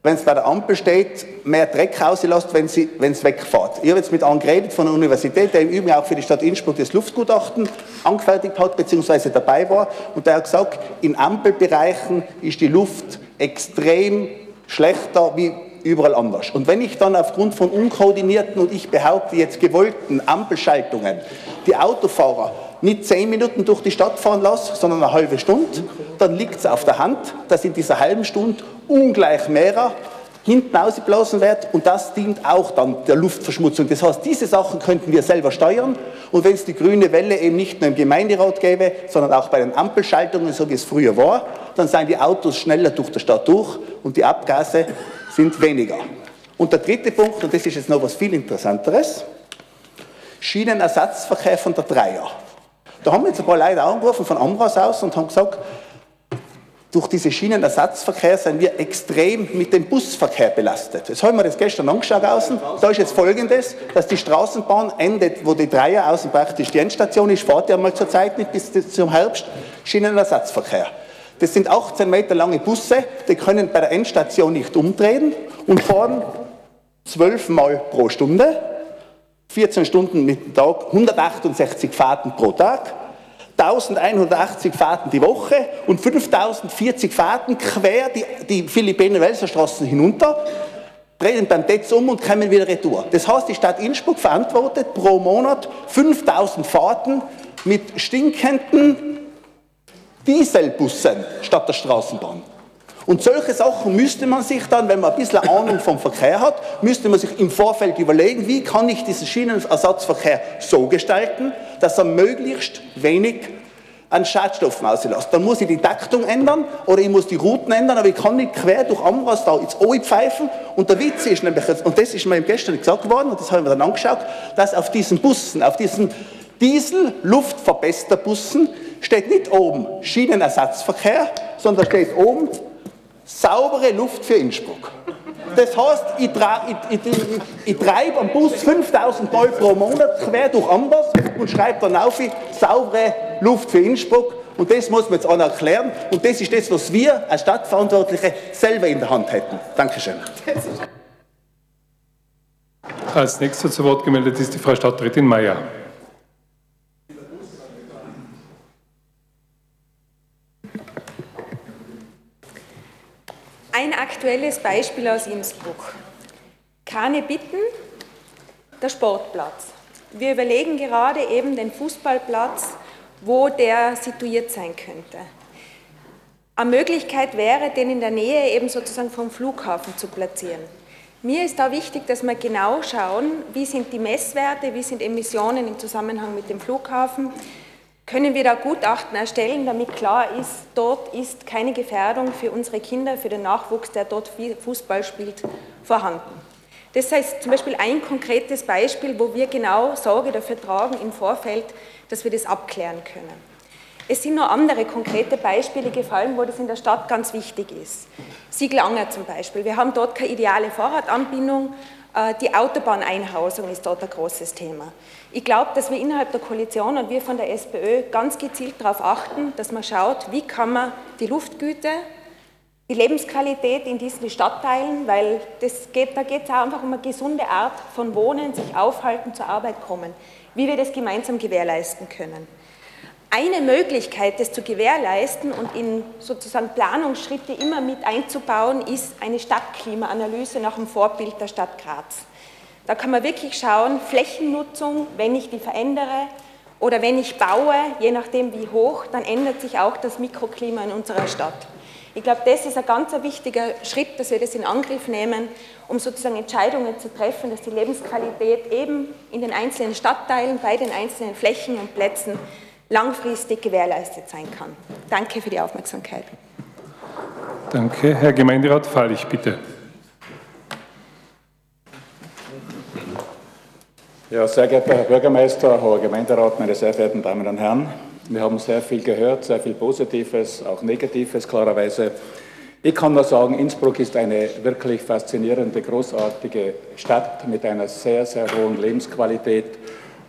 Speaker 9: wenn es bei der Ampel steht, mehr Dreck rauslässt, wenn, es wegfährt. Ich habe jetzt mit einem geredet von der Universität, der im Übrigen auch für die Stadt Innsbruck das Luftgutachten angefertigt hat, beziehungsweise dabei war. Und der hat gesagt, in Ampelbereichen ist die Luft extrem schlechter wie überall anders. Und wenn ich dann aufgrund von unkoordinierten und ich behaupte jetzt gewollten Ampelschaltungen die Autofahrer nicht zehn Minuten durch die Stadt fahren lasse, sondern eine halbe Stunde, dann liegt es auf der Hand, dass in dieser halben Stunde ungleich mehr hinten ausgeblasen wird und das dient auch dann der Luftverschmutzung. Das heißt, diese Sachen könnten wir selber steuern und wenn es die grüne Welle eben nicht nur im Gemeinderat gäbe, sondern auch bei den Ampelschaltungen, so wie es früher war, dann seien die Autos schneller durch die Stadt durch und die Abgase sind weniger. Und der dritte Punkt, und das ist jetzt noch was viel Interessanteres, Schienenersatzverkehr von der Dreier. Da haben jetzt ein paar Leute angerufen von Amras aus und haben gesagt, durch diese Schienenersatzverkehr sind wir extrem mit dem Busverkehr belastet. Jetzt haben wir das gestern angeschaut außen. Da ist jetzt folgendes, dass die Straßenbahn endet, wo die Dreier außen praktisch die Endstation ist, fahrt ja mal zur Zeit nicht bis zum Herbst, Schienenersatzverkehr. Das sind 18 Meter lange Busse, die können bei der Endstation nicht umdrehen und fahren zwölf Mal pro Stunde, 14 Stunden mit dem Tag, 168 Fahrten pro Tag. 1180 Fahrten die Woche und 5040 Fahrten quer die, die Philippinen-Welser hinunter, drehen beim Tetz um und kommen wieder retour. Das heißt, die Stadt Innsbruck verantwortet pro Monat 5000 Fahrten mit stinkenden Dieselbussen statt der Straßenbahn. Und solche Sachen müsste man sich dann, wenn man ein bisschen Ahnung vom Verkehr hat, müsste man sich im Vorfeld überlegen, wie kann ich diesen Schienenersatzverkehr so gestalten, dass er möglichst wenig an Schadstoffen auslässt. Dann muss ich die Taktung ändern oder ich muss die Routen ändern, aber ich kann nicht quer durch Amras da ins Ohi pfeifen. Und der Witz ist nämlich, und das ist mir gestern gesagt worden, und das haben wir dann angeschaut, dass auf diesen Bussen, auf diesen Diesel-Luftverbesserbussen steht nicht oben Schienenersatzverkehr, sondern steht oben saubere Luft für Innsbruck. Das heißt, ich, ich, ich, ich treibe am Bus 5000 Mal pro Monat quer durch Ambers und schreibe dann auf, saubere Luft für Innsbruck. Und das muss man jetzt auch erklären. Und das ist das, was wir als Stadtverantwortliche selber in der Hand hätten. Dankeschön.
Speaker 1: Als nächster zu Wort gemeldet ist die Frau Stadträtin Mayer.
Speaker 10: Ein aktuelles Beispiel aus Innsbruck. Keine Bitten, der Sportplatz. Wir überlegen gerade eben den Fußballplatz, wo der situiert sein könnte. Eine Möglichkeit wäre, den in der Nähe eben sozusagen vom Flughafen zu platzieren. Mir ist da wichtig, dass wir genau schauen, wie sind die Messwerte, wie sind Emissionen im Zusammenhang mit dem Flughafen. Können wir da Gutachten erstellen, damit klar ist, dort ist keine Gefährdung für unsere Kinder, für den Nachwuchs, der dort Fußball spielt, vorhanden. Das heißt zum Beispiel ein konkretes Beispiel, wo wir genau Sorge dafür tragen im Vorfeld, dass wir das abklären können. Es sind noch andere konkrete Beispiele gefallen, wo das in der Stadt ganz wichtig ist. Sieglanger zum Beispiel. Wir haben dort keine ideale Fahrradanbindung. Äh, die Autobahneinhausung ist dort ein großes Thema. Ich glaube, dass wir innerhalb der Koalition und wir von der SPÖ ganz gezielt darauf achten, dass man schaut, wie kann man die Luftgüte, die Lebensqualität in diesen Stadtteilen, weil das geht, da geht es auch einfach um eine gesunde Art von Wohnen, sich aufhalten, zur Arbeit kommen, wie wir das gemeinsam gewährleisten können. Eine Möglichkeit, das zu gewährleisten und in sozusagen Planungsschritte immer mit einzubauen, ist eine Stadtklimaanalyse nach dem Vorbild der Stadt Graz. Da kann man wirklich schauen, Flächennutzung, wenn ich die verändere oder wenn ich baue, je nachdem wie hoch, dann ändert sich auch das Mikroklima in unserer Stadt. Ich glaube, das ist ein ganz wichtiger Schritt, dass wir das in Angriff nehmen, um sozusagen Entscheidungen zu treffen, dass die Lebensqualität eben in den einzelnen Stadtteilen, bei den einzelnen Flächen und Plätzen langfristig gewährleistet sein kann. Danke für die Aufmerksamkeit.
Speaker 1: Danke. Herr Gemeinderat Fallich, bitte.
Speaker 11: Ja, sehr geehrter Herr Bürgermeister, Herr Gemeinderat, meine sehr verehrten Damen und Herren, wir haben sehr viel gehört, sehr viel Positives, auch Negatives klarerweise. Ich kann nur sagen, Innsbruck ist eine wirklich faszinierende, großartige Stadt mit einer sehr, sehr hohen Lebensqualität.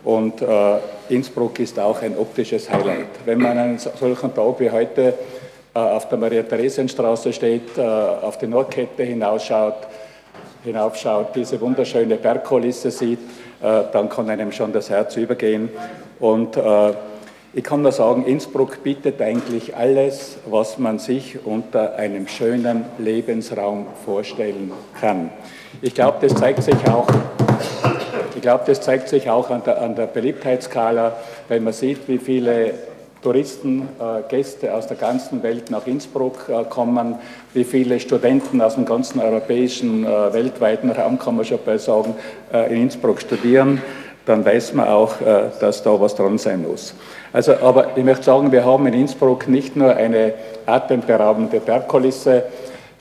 Speaker 11: Und äh, Innsbruck ist auch ein optisches Highlight. Wenn man einen solchen Tag wie heute äh, auf der Maria-Theresien-Straße steht, äh, auf die Nordkette hinausschaut, hinaufschaut, diese wunderschöne Bergkulisse sieht, äh, dann kann einem schon das Herz übergehen. Und äh, ich kann nur sagen, Innsbruck bietet eigentlich alles, was man sich unter einem schönen Lebensraum vorstellen kann. Ich glaube, das zeigt sich auch ich glaube, das zeigt sich auch an der, an der Beliebtheitsskala, wenn man sieht, wie viele Touristen, äh, Gäste aus der ganzen Welt nach Innsbruck äh, kommen, wie viele Studenten aus dem ganzen europäischen, äh, weltweiten Raum, kann man schon bald sagen, äh, in Innsbruck studieren, dann weiß man auch, äh, dass da was dran sein muss. Also, aber ich möchte sagen, wir haben in Innsbruck nicht nur eine atemberaubende Bergkulisse,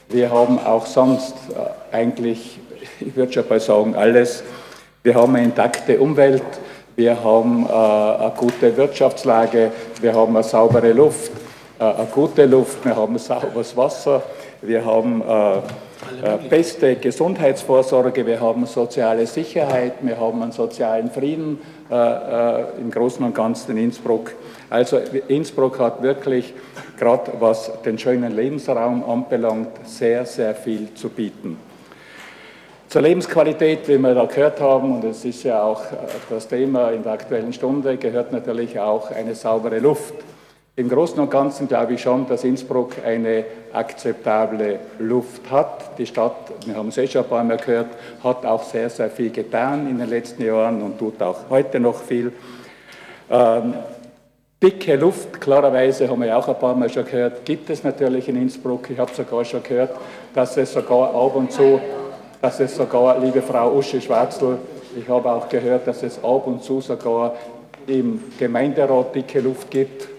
Speaker 11: wir haben auch sonst äh, eigentlich, ich würde schon mal sagen, alles, wir haben eine intakte Umwelt, wir haben äh, eine gute Wirtschaftslage, wir haben eine saubere Luft, äh, eine gute Luft, wir haben sauberes Wasser, wir haben äh, beste Gesundheitsvorsorge, wir haben soziale Sicherheit, wir haben einen sozialen Frieden äh, im Großen und Ganzen in Innsbruck. Also Innsbruck hat wirklich, gerade was den schönen Lebensraum anbelangt, sehr, sehr viel zu bieten. Zur Lebensqualität, wie wir da gehört haben, und es ist ja auch äh, das Thema in der Aktuellen Stunde, gehört natürlich auch eine saubere Luft. Im Großen und Ganzen glaube ich schon, dass Innsbruck eine akzeptable Luft hat. Die Stadt, wir haben es eh schon ein paar Mal gehört, hat auch sehr, sehr viel getan in den letzten Jahren und tut auch heute noch viel. Ähm, dicke Luft, klarerweise haben wir auch ein paar Mal schon gehört, gibt es natürlich in Innsbruck. Ich habe sogar schon gehört, dass es sogar ab und zu dass es sogar, liebe Frau Uschi Schwarzl, ich habe auch gehört, dass es ab und zu sogar im Gemeinderat dicke Luft gibt.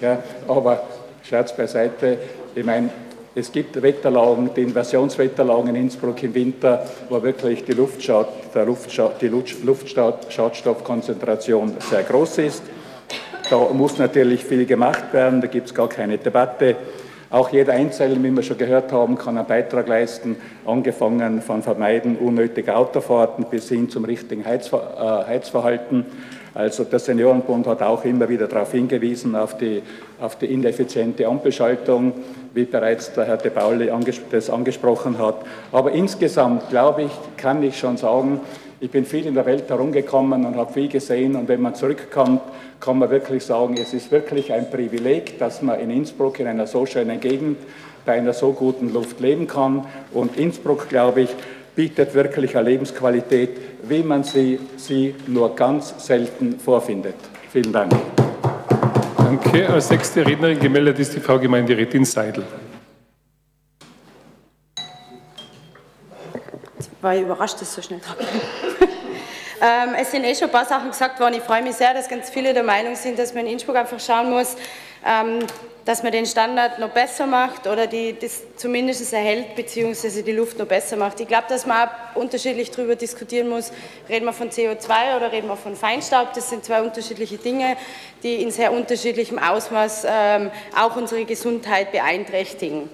Speaker 11: Ja, aber Scherz beiseite, ich meine, es gibt Wetterlagen, die Inversionswetterlagen in Innsbruck im Winter, wo wirklich die, Luftschad, der Luftschad, die Luftschadstoffkonzentration sehr groß ist. Da muss natürlich viel gemacht werden, da gibt es gar keine Debatte. Auch jeder Einzelne, wie wir schon gehört haben, kann einen Beitrag leisten, angefangen von Vermeiden unnötiger Autofahrten bis hin zum richtigen Heizver äh, Heizverhalten. Also der Seniorenbund hat auch immer wieder darauf hingewiesen, auf die, auf die ineffiziente Ampelschaltung, wie bereits der Herr de Pauli das angesprochen hat. Aber insgesamt, glaube ich, kann ich schon sagen, ich bin viel in der Welt herumgekommen und habe viel gesehen und wenn man zurückkommt, kann man wirklich sagen, es ist wirklich ein Privileg, dass man in Innsbruck in einer so schönen Gegend bei einer so guten Luft leben kann. Und Innsbruck, glaube ich, bietet wirklich eine Lebensqualität, wie man sie, sie nur ganz selten vorfindet. Vielen Dank.
Speaker 1: Danke. Als sechste Rednerin gemeldet ist die Frau Gemeinderätin Seidel.
Speaker 12: War ich überrascht, dass es so schnell ähm, Es sind eh schon ein paar Sachen gesagt worden. Ich freue mich sehr, dass ganz viele der Meinung sind, dass man in Innsbruck einfach schauen muss, ähm, dass man den Standard noch besser macht oder die, das zumindest erhält, beziehungsweise die Luft noch besser macht. Ich glaube, dass man auch unterschiedlich darüber diskutieren muss, reden wir von CO2 oder reden wir von Feinstaub. Das sind zwei unterschiedliche Dinge, die in sehr unterschiedlichem Ausmaß ähm, auch unsere Gesundheit beeinträchtigen.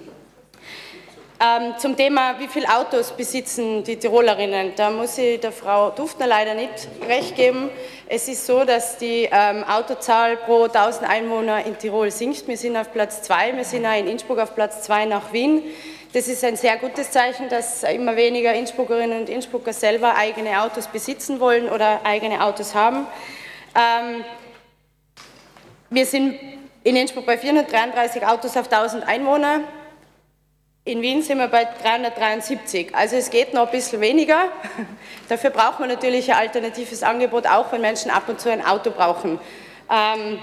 Speaker 12: Ähm, zum Thema, wie viele Autos besitzen die Tirolerinnen, da muss ich der Frau Duftner leider nicht recht geben. Es ist so, dass die ähm, Autozahl pro 1000 Einwohner in Tirol sinkt. Wir sind auf Platz zwei, wir sind auch in Innsbruck auf Platz zwei nach Wien. Das ist ein sehr gutes Zeichen, dass immer weniger Innsbruckerinnen und Innsbrucker selber eigene Autos besitzen wollen oder eigene Autos haben. Ähm, wir sind in Innsbruck bei 433 Autos auf 1000 Einwohner. In Wien sind wir bei 373. Also es geht noch ein bisschen weniger. Dafür braucht man natürlich ein alternatives Angebot, auch wenn Menschen ab und zu ein Auto brauchen. Ähm,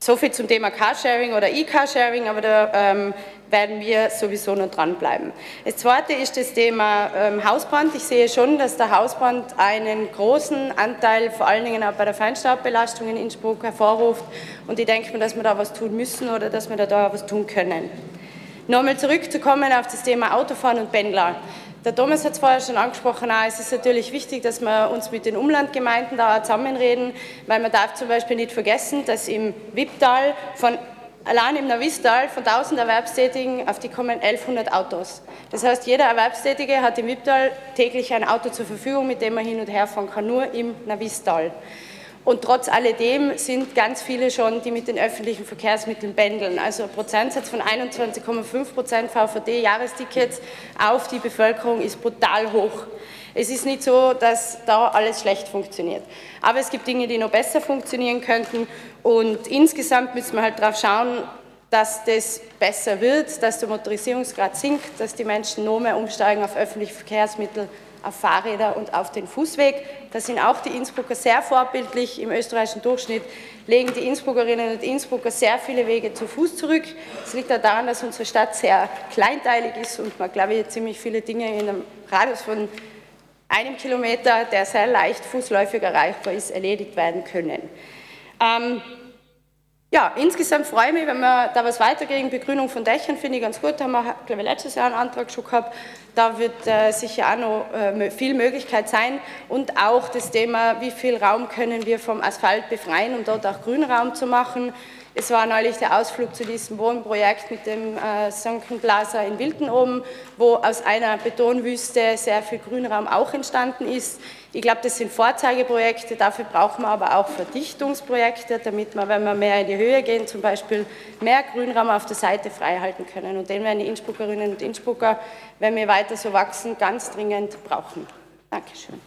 Speaker 12: so viel zum Thema Carsharing oder E-Carsharing, aber da ähm, werden wir sowieso noch dranbleiben. Das zweite ist das Thema ähm, Hausbrand. Ich sehe schon, dass der Hausbrand einen großen Anteil, vor allen Dingen auch bei der Feinstaubbelastung in Innsbruck hervorruft. Und ich denke mir, dass wir da was tun müssen oder dass wir da was tun können. Nochmal zurückzukommen auf das Thema Autofahren und Pendler. Der Thomas hat es vorher schon angesprochen, auch es ist natürlich wichtig, dass wir uns mit den Umlandgemeinden da zusammenreden, weil man darf zum Beispiel nicht vergessen, dass im Wipptal von allein im Navistal von 1000 Erwerbstätigen auf die kommen 1100 Autos. Das heißt, jeder Erwerbstätige hat im Wipptal täglich ein Auto zur Verfügung, mit dem er hin und her fahren kann, nur im Navistal. Und trotz alledem sind ganz viele schon, die mit den öffentlichen Verkehrsmitteln pendeln. Also ein Prozentsatz von 21,5 Prozent VVD-Jahrestickets auf die Bevölkerung ist brutal hoch. Es ist nicht so, dass da alles schlecht funktioniert. Aber es gibt Dinge, die noch besser funktionieren könnten. Und insgesamt müssen wir halt darauf schauen, dass das besser wird, dass der Motorisierungsgrad sinkt, dass die Menschen noch mehr umsteigen auf öffentliche Verkehrsmittel auf Fahrräder und auf den Fußweg. Da sind auch die Innsbrucker sehr vorbildlich. Im österreichischen Durchschnitt legen die Innsbruckerinnen und Innsbrucker sehr viele Wege zu Fuß zurück. Es liegt auch daran, dass unsere Stadt sehr kleinteilig ist und man, glaube ich, ziemlich viele Dinge in einem Radius von einem Kilometer, der sehr leicht fußläufig erreichbar ist, erledigt werden können. Ähm, ja, insgesamt freue ich mich, wenn wir da was weitergehen. Begrünung von Dächern finde ich ganz gut. Da haben wir, glaube ich, letztes Jahr einen Antrag schon gehabt. Da wird äh, sicher auch noch äh, viel Möglichkeit sein. Und auch das Thema, wie viel Raum können wir vom Asphalt befreien, um dort auch Grünraum zu machen. Es war neulich der Ausflug zu diesem Wohnprojekt mit dem äh, Sunken Plaza in Wilden oben, wo aus einer Betonwüste sehr viel Grünraum auch entstanden ist. Ich glaube, das sind Vorzeigeprojekte, dafür brauchen wir aber auch Verdichtungsprojekte, damit wir, wenn wir mehr in die Höhe gehen, zum Beispiel mehr Grünraum auf der Seite freihalten können. Und den werden die Innsbruckerinnen und Innsbrucker, wenn wir weiter so wachsen, ganz dringend brauchen. Dankeschön.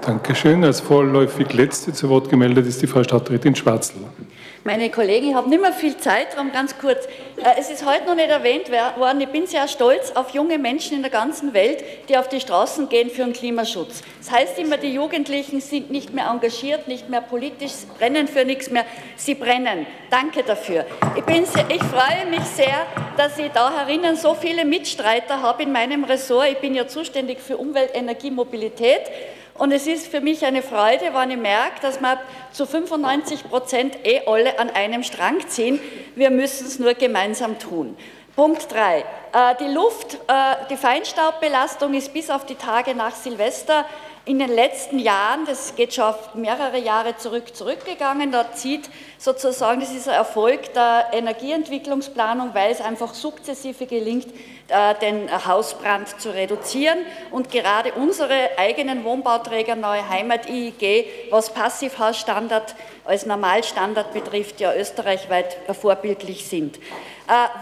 Speaker 1: Dankeschön. Als vorläufig letzte zu Wort gemeldet ist die Frau Stadträtin Schwarzl.
Speaker 13: Meine Kollegen, ich habe nicht mehr viel Zeit, darum ganz kurz. Äh, es ist heute noch nicht erwähnt worden, ich bin sehr stolz auf junge Menschen in der ganzen Welt, die auf die Straßen gehen für den Klimaschutz. Das heißt immer, die Jugendlichen sind nicht mehr engagiert, nicht mehr politisch, brennen für nichts mehr, sie brennen. Danke dafür. Ich, bin sehr, ich freue mich sehr, dass ich da herinnen so viele Mitstreiter habe in meinem Ressort. Ich bin ja zuständig für Umwelt, Energie, Mobilität. Und es ist für mich eine Freude, wenn ich merke, dass wir zu 95 Prozent eh alle an einem Strang ziehen. Wir müssen es nur gemeinsam tun. Punkt 3. Äh, die Luft, äh, die Feinstaubbelastung ist bis auf die Tage nach Silvester in den letzten Jahren, das geht schon auf mehrere Jahre zurück, zurückgegangen. Da zieht sozusagen, das ist ein Erfolg der Energieentwicklungsplanung, weil es einfach sukzessive gelingt, äh, den Hausbrand zu reduzieren. Und gerade unsere eigenen Wohnbauträger Neue Heimat IIG, was Passivhausstandard als Normalstandard betrifft, ja österreichweit vorbildlich sind. Äh,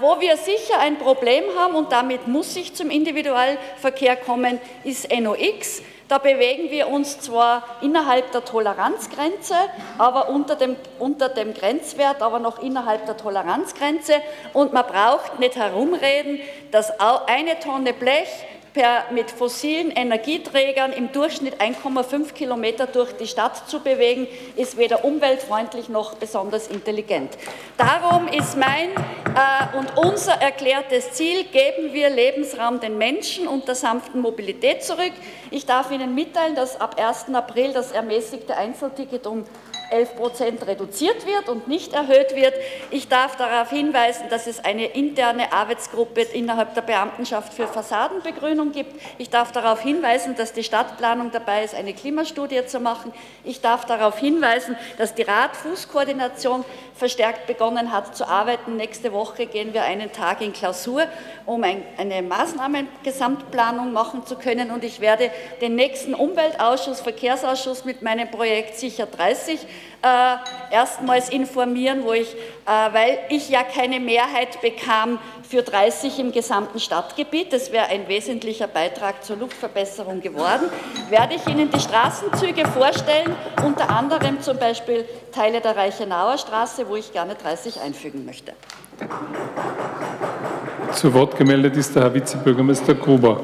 Speaker 13: wo wir sicher ein Problem haben, und damit muss ich zum Individualverkehr kommen, ist NOx. Da bewegen wir uns zwar innerhalb der Toleranzgrenze, aber unter dem, unter dem Grenzwert, aber noch innerhalb der Toleranzgrenze. Und man braucht nicht herumreden, dass eine Tonne Blech per, mit fossilen Energieträgern im Durchschnitt 1,5 Kilometer durch die Stadt zu bewegen, ist weder umweltfreundlich noch besonders intelligent. Darum ist mein äh, und unser erklärtes Ziel, geben wir Lebensraum den Menschen und der sanften Mobilität zurück. Ich darf Ihnen mitteilen, dass ab 1. April das ermäßigte Einzelticket um 11 Prozent reduziert wird und nicht erhöht wird. Ich darf darauf hinweisen, dass es eine interne Arbeitsgruppe innerhalb der Beamtenschaft für Fassadenbegrünung gibt. Ich darf darauf hinweisen, dass die Stadtplanung dabei ist, eine Klimastudie zu machen. Ich darf darauf hinweisen, dass die Rad-Fuß-Koordination verstärkt begonnen hat zu arbeiten. Nächste Woche gehen wir einen Tag in Klausur, um eine Maßnahmengesamtplanung machen zu können. Und ich werde den nächsten Umweltausschuss, Verkehrsausschuss mit meinem Projekt Sicher 30 äh, erstmals informieren, wo ich, äh, weil ich ja keine Mehrheit bekam für 30 im gesamten Stadtgebiet, das wäre ein wesentlicher Beitrag zur Luftverbesserung geworden, werde ich Ihnen die Straßenzüge vorstellen, unter anderem zum Beispiel Teile der Reichenauer Straße, wo ich gerne 30 einfügen möchte.
Speaker 1: Zu Wort gemeldet ist der Herr Vizebürgermeister Gruber.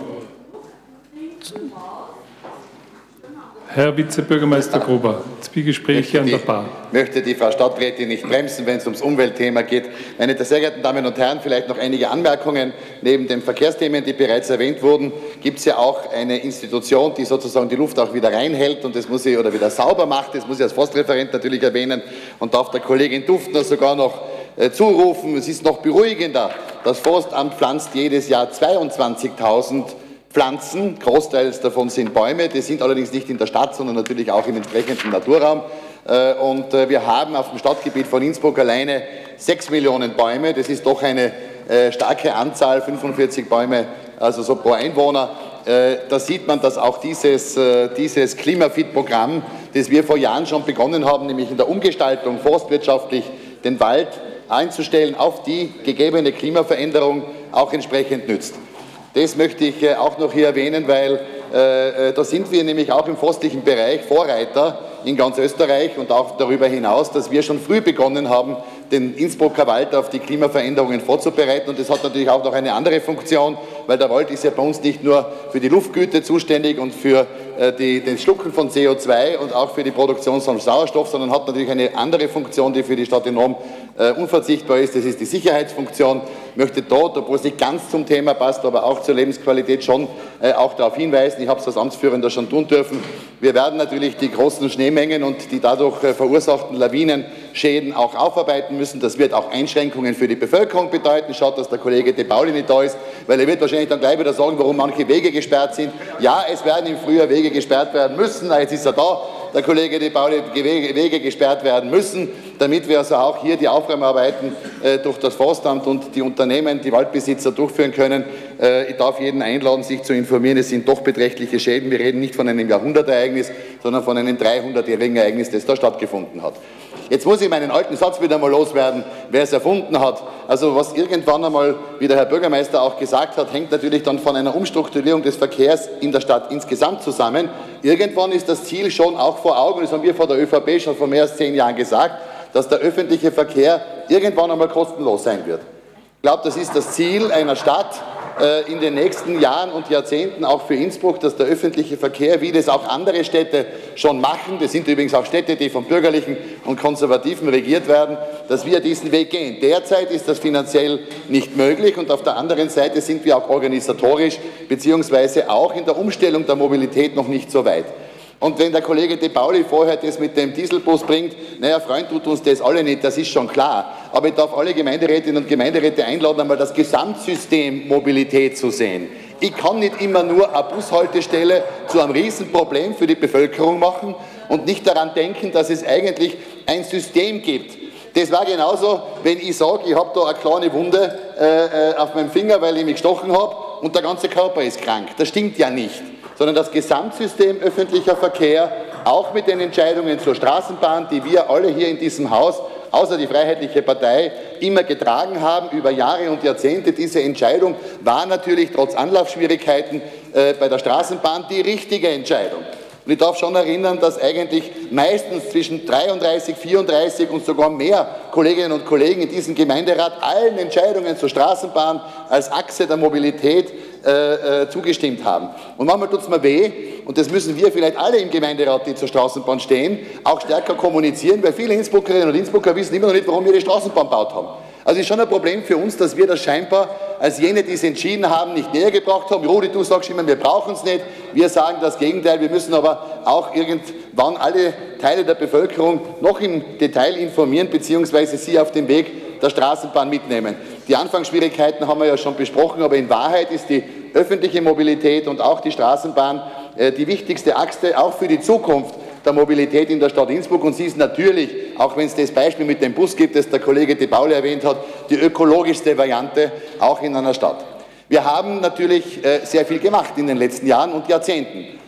Speaker 1: Herr Vizebürgermeister Gruber, Zwiegespräche an der Bar.
Speaker 14: Ich möchte die Frau Stadträtin nicht bremsen, wenn es ums Umweltthema geht. Meine sehr geehrten Damen und Herren, vielleicht noch einige Anmerkungen. Neben den Verkehrsthemen, die bereits erwähnt wurden, gibt es ja auch eine Institution, die sozusagen die Luft auch wieder reinhält und das muss ich, oder wieder sauber macht. Das muss ich als Forstreferent natürlich erwähnen und darf der Kollegin Duftner sogar noch äh, zurufen. Es ist noch beruhigender. Das Forstamt pflanzt jedes Jahr 22.000 Pflanzen, großteils davon sind Bäume, die sind allerdings nicht in der Stadt, sondern natürlich auch im entsprechenden Naturraum. Äh, und äh, wir haben auf dem Stadtgebiet von Innsbruck alleine 6 Millionen Bäume. Das ist doch eine äh, starke Anzahl, 45 Bäume, also so pro Einwohner. Da sieht man, dass auch dieses, dieses Klimafit-Programm, das wir vor Jahren schon begonnen haben, nämlich in der Umgestaltung forstwirtschaftlich den Wald einzustellen, auf die gegebene Klimaveränderung auch entsprechend nützt. Das möchte ich äh, auch noch hier erwähnen, weil äh, äh, da sind wir nämlich auch im forstlichen Bereich Vorreiter in ganz Österreich und auch darüber hinaus, dass wir schon früh begonnen haben, den Innsbrucker Wald auf die Klimaveränderungen vorzubereiten. Und das hat natürlich auch noch eine andere Funktion, weil der Wald ist ja bei uns nicht nur für die Luftgüte zuständig und für äh, die, den Schlucken von CO2 und auch für die Produktion von Sauerstoff, sondern hat natürlich eine andere Funktion, die für die Stadt enorm äh, unverzichtbar ist. Das ist die Sicherheitsfunktion. Ich möchte dort, obwohl es nicht ganz zum Thema passt, aber auch zur Lebensqualität schon äh, auch darauf hinweisen. Ich habe es als Amtsführender schon tun dürfen. Wir werden natürlich die großen Schneemengen und die dadurch äh, verursachten Lawinenschäden auch aufarbeiten müssen. Das wird auch Einschränkungen für die Bevölkerung bedeuten. Schaut, dass der Kollege De Pauli nicht da ist, weil er wird wahrscheinlich dann gleich wieder sagen, warum manche Wege gesperrt sind. Ja, es werden im Frühjahr Wege gesperrt werden müssen. Jetzt ist er da der Kollege De Pauli, Wege gesperrt werden müssen, damit wir also auch hier die Aufräumarbeiten äh, durch das Forstamt und die Unternehmen, die Waldbesitzer durchführen können. Äh, ich darf jeden einladen, sich zu informieren. Es sind doch beträchtliche Schäden. Wir reden nicht von einem Jahrhundertereignis, sondern von einem 300-jährigen Ereignis, das da stattgefunden hat. Jetzt muss ich meinen alten Satz wieder mal loswerden, wer es erfunden hat. Also was irgendwann einmal, wie der Herr Bürgermeister auch gesagt hat, hängt natürlich dann von einer Umstrukturierung des Verkehrs in der Stadt insgesamt zusammen. Irgendwann ist das Ziel schon auch vor Augen, das haben wir vor der ÖVP schon vor mehr als zehn Jahren gesagt, dass der öffentliche Verkehr irgendwann einmal kostenlos sein wird. Ich glaube, das ist das Ziel einer Stadt, äh, in den nächsten Jahren und Jahrzehnten auch für Innsbruck, dass der öffentliche Verkehr, wie das auch andere Städte schon machen, das sind übrigens auch Städte, die von Bürgerlichen und Konservativen regiert werden, dass wir diesen Weg gehen. Derzeit ist das finanziell nicht möglich und auf der anderen Seite sind wir auch organisatorisch beziehungsweise auch in der Umstellung der Mobilität noch nicht so weit. Und wenn der Kollege De Pauli vorher das mit dem Dieselbus bringt, naja, Freund tut uns das alle nicht, das ist schon klar. Aber ich darf alle Gemeinderätinnen und Gemeinderäte einladen, einmal das Gesamtsystem Mobilität zu sehen. Ich kann nicht immer nur eine Bushaltestelle zu einem Riesenproblem für die Bevölkerung machen und nicht daran denken, dass es eigentlich ein System gibt. Das war genauso, wenn ich sage, ich habe da eine kleine Wunde äh, äh, auf meinem Finger, weil ich mich gestochen habe und der ganze Körper ist krank. Das stimmt ja nicht sondern das Gesamtsystem öffentlicher Verkehr, auch mit den Entscheidungen zur Straßenbahn, die wir alle hier in diesem Haus, außer die Freiheitliche Partei, immer getragen haben über Jahre und Jahrzehnte. Diese Entscheidung war natürlich trotz Anlaufschwierigkeiten äh, bei der Straßenbahn die richtige Entscheidung. Und ich darf schon erinnern, dass eigentlich meistens zwischen 33, 34 und sogar mehr Kolleginnen und Kollegen in diesem Gemeinderat allen Entscheidungen zur Straßenbahn als Achse der Mobilität äh, äh, zugestimmt haben. Und manchmal tut es mir weh, und das müssen wir vielleicht alle im Gemeinderat, die zur Straßenbahn stehen, auch stärker kommunizieren, weil viele Innsbruckerinnen und Innsbrucker wissen immer noch nicht, warum wir die Straßenbahn gebaut haben. Also ist schon ein Problem für uns, dass wir das scheinbar als jene, die es entschieden haben, nicht näher gebracht haben. Rudi, du sagst immer, wir brauchen es nicht. Wir sagen das Gegenteil. Wir müssen aber auch irgendwann alle Teile der Bevölkerung noch im Detail informieren, beziehungsweise sie auf dem Weg der Straßenbahn mitnehmen. Die Anfangsschwierigkeiten haben wir ja schon besprochen, aber in Wahrheit ist die öffentliche Mobilität und auch die Straßenbahn äh, die wichtigste Achse auch für die Zukunft der Mobilität in der Stadt Innsbruck. Und sie ist natürlich, auch wenn es das Beispiel mit dem Bus gibt, das der Kollege De Pauli erwähnt hat, die ökologischste Variante auch in einer Stadt. Wir haben natürlich äh, sehr viel gemacht in den letzten Jahren und Jahrzehnten.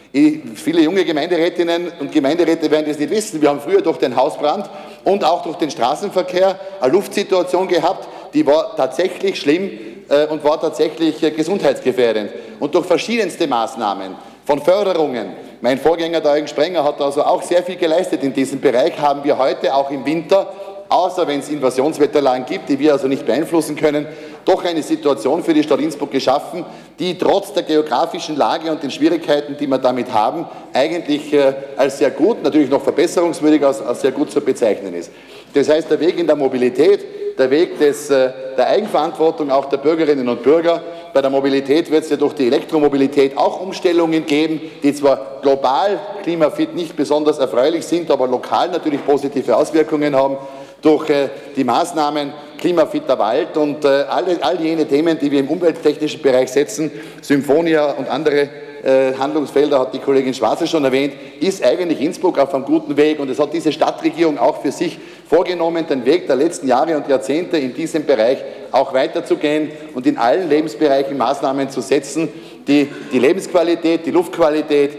Speaker 14: Viele junge Gemeinderätinnen und Gemeinderäte werden das nicht wissen. Wir haben früher durch den Hausbrand und auch durch den Straßenverkehr eine Luftsituation gehabt, die war tatsächlich schlimm äh, und war tatsächlich äh, gesundheitsgefährdend. Und durch verschiedenste Maßnahmen von Förderungen, mein Vorgänger, der Eugen Sprenger, hat also auch sehr viel geleistet in diesem Bereich, haben wir heute auch im Winter außer wenn es Invasionswetterlagen gibt, die wir also nicht beeinflussen können, doch eine Situation für die Stadt Innsbruck geschaffen, die trotz der geografischen Lage und den Schwierigkeiten, die wir damit haben, eigentlich äh, als sehr gut, natürlich noch verbesserungswürdig, als, sehr gut zu bezeichnen ist. Das heißt, der Weg in der Mobilität, der Weg des, äh, der Eigenverantwortung auch der Bürgerinnen und Bürger. Bei der Mobilität wird es ja durch die Elektromobilität auch Umstellungen geben, die zwar global klimafit nicht besonders erfreulich sind, aber lokal natürlich positive Auswirkungen haben durch äh, die Maßnahmen klimafitter Wald und äh, alle, all jene Themen, die wir im umwelttechnischen Bereich setzen, Symphonia und andere äh, Handlungsfelder hat die Kollegin Schwarze schon erwähnt, ist eigentlich Innsbruck auf einem guten Weg und es hat diese Stadtregierung auch für sich vorgenommen, den Weg der letzten Jahre und Jahrzehnte in diesem Bereich auch weiterzugehen und in allen Lebensbereichen Maßnahmen zu setzen, die die Lebensqualität, die Luftqualität,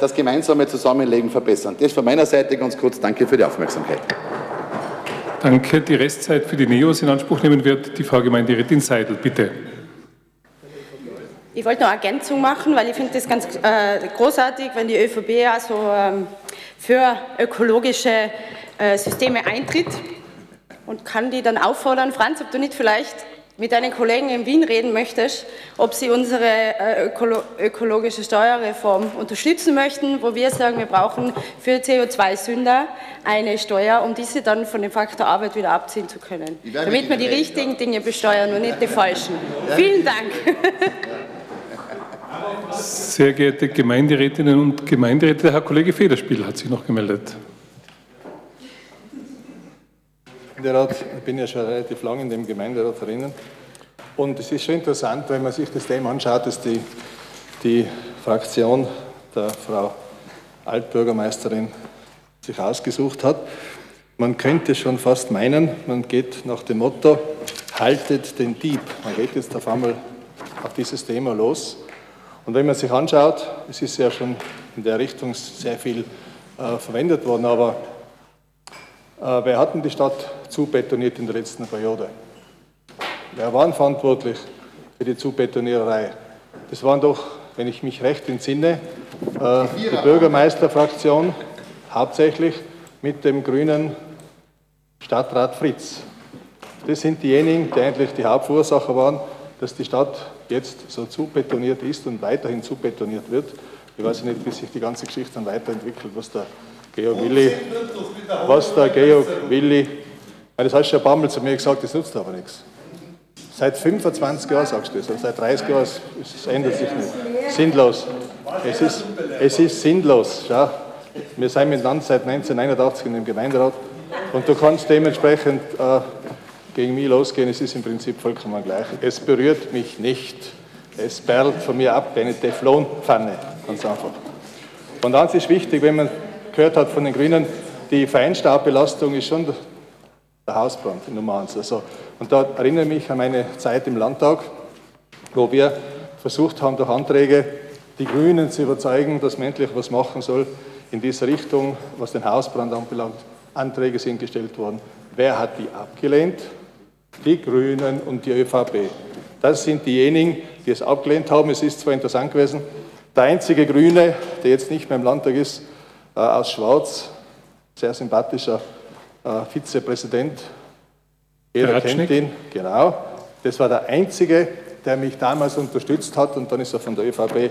Speaker 14: das gemeinsame Zusammenleben verbessern. Das von meiner Seite ganz kurz. Danke für die Aufmerksamkeit.
Speaker 1: Danke. Die Restzeit für die NEOS in Anspruch nehmen wird die Frau Gemeinderätin Seidel. Bitte.
Speaker 12: Ich wollte noch Ergänzung machen, weil ich finde das ganz äh, großartig, wenn die ÖVP also ähm, für ökologische äh, Systeme eintritt und kann die dann auffordern, Franz, ob du nicht vielleicht mit deinen Kollegen in Wien reden möchtest, ob sie unsere äh, ökolo ökologische Steuerreform unterstützen möchten, wo wir sagen, wir brauchen für CO2-Sünder eine Steuer, um diese dann von dem Faktor Arbeit wieder abziehen zu können, damit wir die richtigen Dinge besteuern und nicht die falschen. Vielen Dank.
Speaker 1: Sehr geehrte Gemeinderätinnen und Gemeinderäte, Herr Kollege Federspiel hat sich noch gemeldet.
Speaker 15: Gemeinderat, ich bin ja schon relativ lange in dem Gemeinderat drinnen. Und es ist schon interessant, wenn man sich das Thema anschaut, dass die, die Fraktion der Frau Altbürgermeisterin sich ausgesucht hat. Man könnte schon fast meinen, man geht nach dem Motto, haltet den Dieb. Man geht jetzt auf einmal auf dieses Thema los. Und wenn man sich anschaut, es ist ja schon in der Richtung sehr viel äh, verwendet worden, aber wer hat denn die Stadt zubetoniert in der letzten Periode? Wer war verantwortlich für die Zubetoniererei? Das waren doch, wenn ich mich recht entsinne, äh, die Bürgermeisterfraktion, hauptsächlich mit dem grünen Stadtrat Fritz. Das sind diejenigen, die eigentlich die Hauptverursacher waren, dass die Stadt jetzt so zubetoniert ist und weiterhin zubetoniert wird. Ich weiß nicht, wie sich die ganze Geschichte dann weiterentwickelt, was der Georg Willi, was der Georg Willi, das hast du ja ein paar Mal zu mir gesagt, das nutzt aber nichts. Seit 25 Jahren sagst du das, oder seit 30 Jahren, es ändert sich nicht. Sinnlos. Es ist, es ist sinnlos. Schau. Wir sind miteinander seit 1989 in dem Gemeinderat und du kannst dementsprechend äh, gegen mich losgehen, es ist im Prinzip vollkommen gleich. Es berührt mich nicht. Es perlt von mir ab wie eine Teflonpfanne, ganz einfach. Und eins ist wichtig, wenn man gehört hat von den Grünen, die Feinstaubbelastung ist schon der Hausbrand in Nummer eins. Also, und da erinnere ich mich an meine Zeit im Landtag, wo wir versucht haben, durch Anträge die Grünen zu überzeugen, dass man endlich was machen soll in dieser Richtung, was den Hausbrand anbelangt. Anträge sind gestellt worden. Wer hat die abgelehnt? Die Grünen und die ÖVP. Das sind diejenigen, die es abgelehnt haben. Es ist zwar interessant gewesen, der einzige Grüne, der jetzt nicht mehr im Landtag ist, aus Schwarz, sehr sympathischer äh, Vizepräsident. Jeder kennt ihn, genau. Das war der einzige, der mich damals unterstützt hat und dann ist er von der ÖVP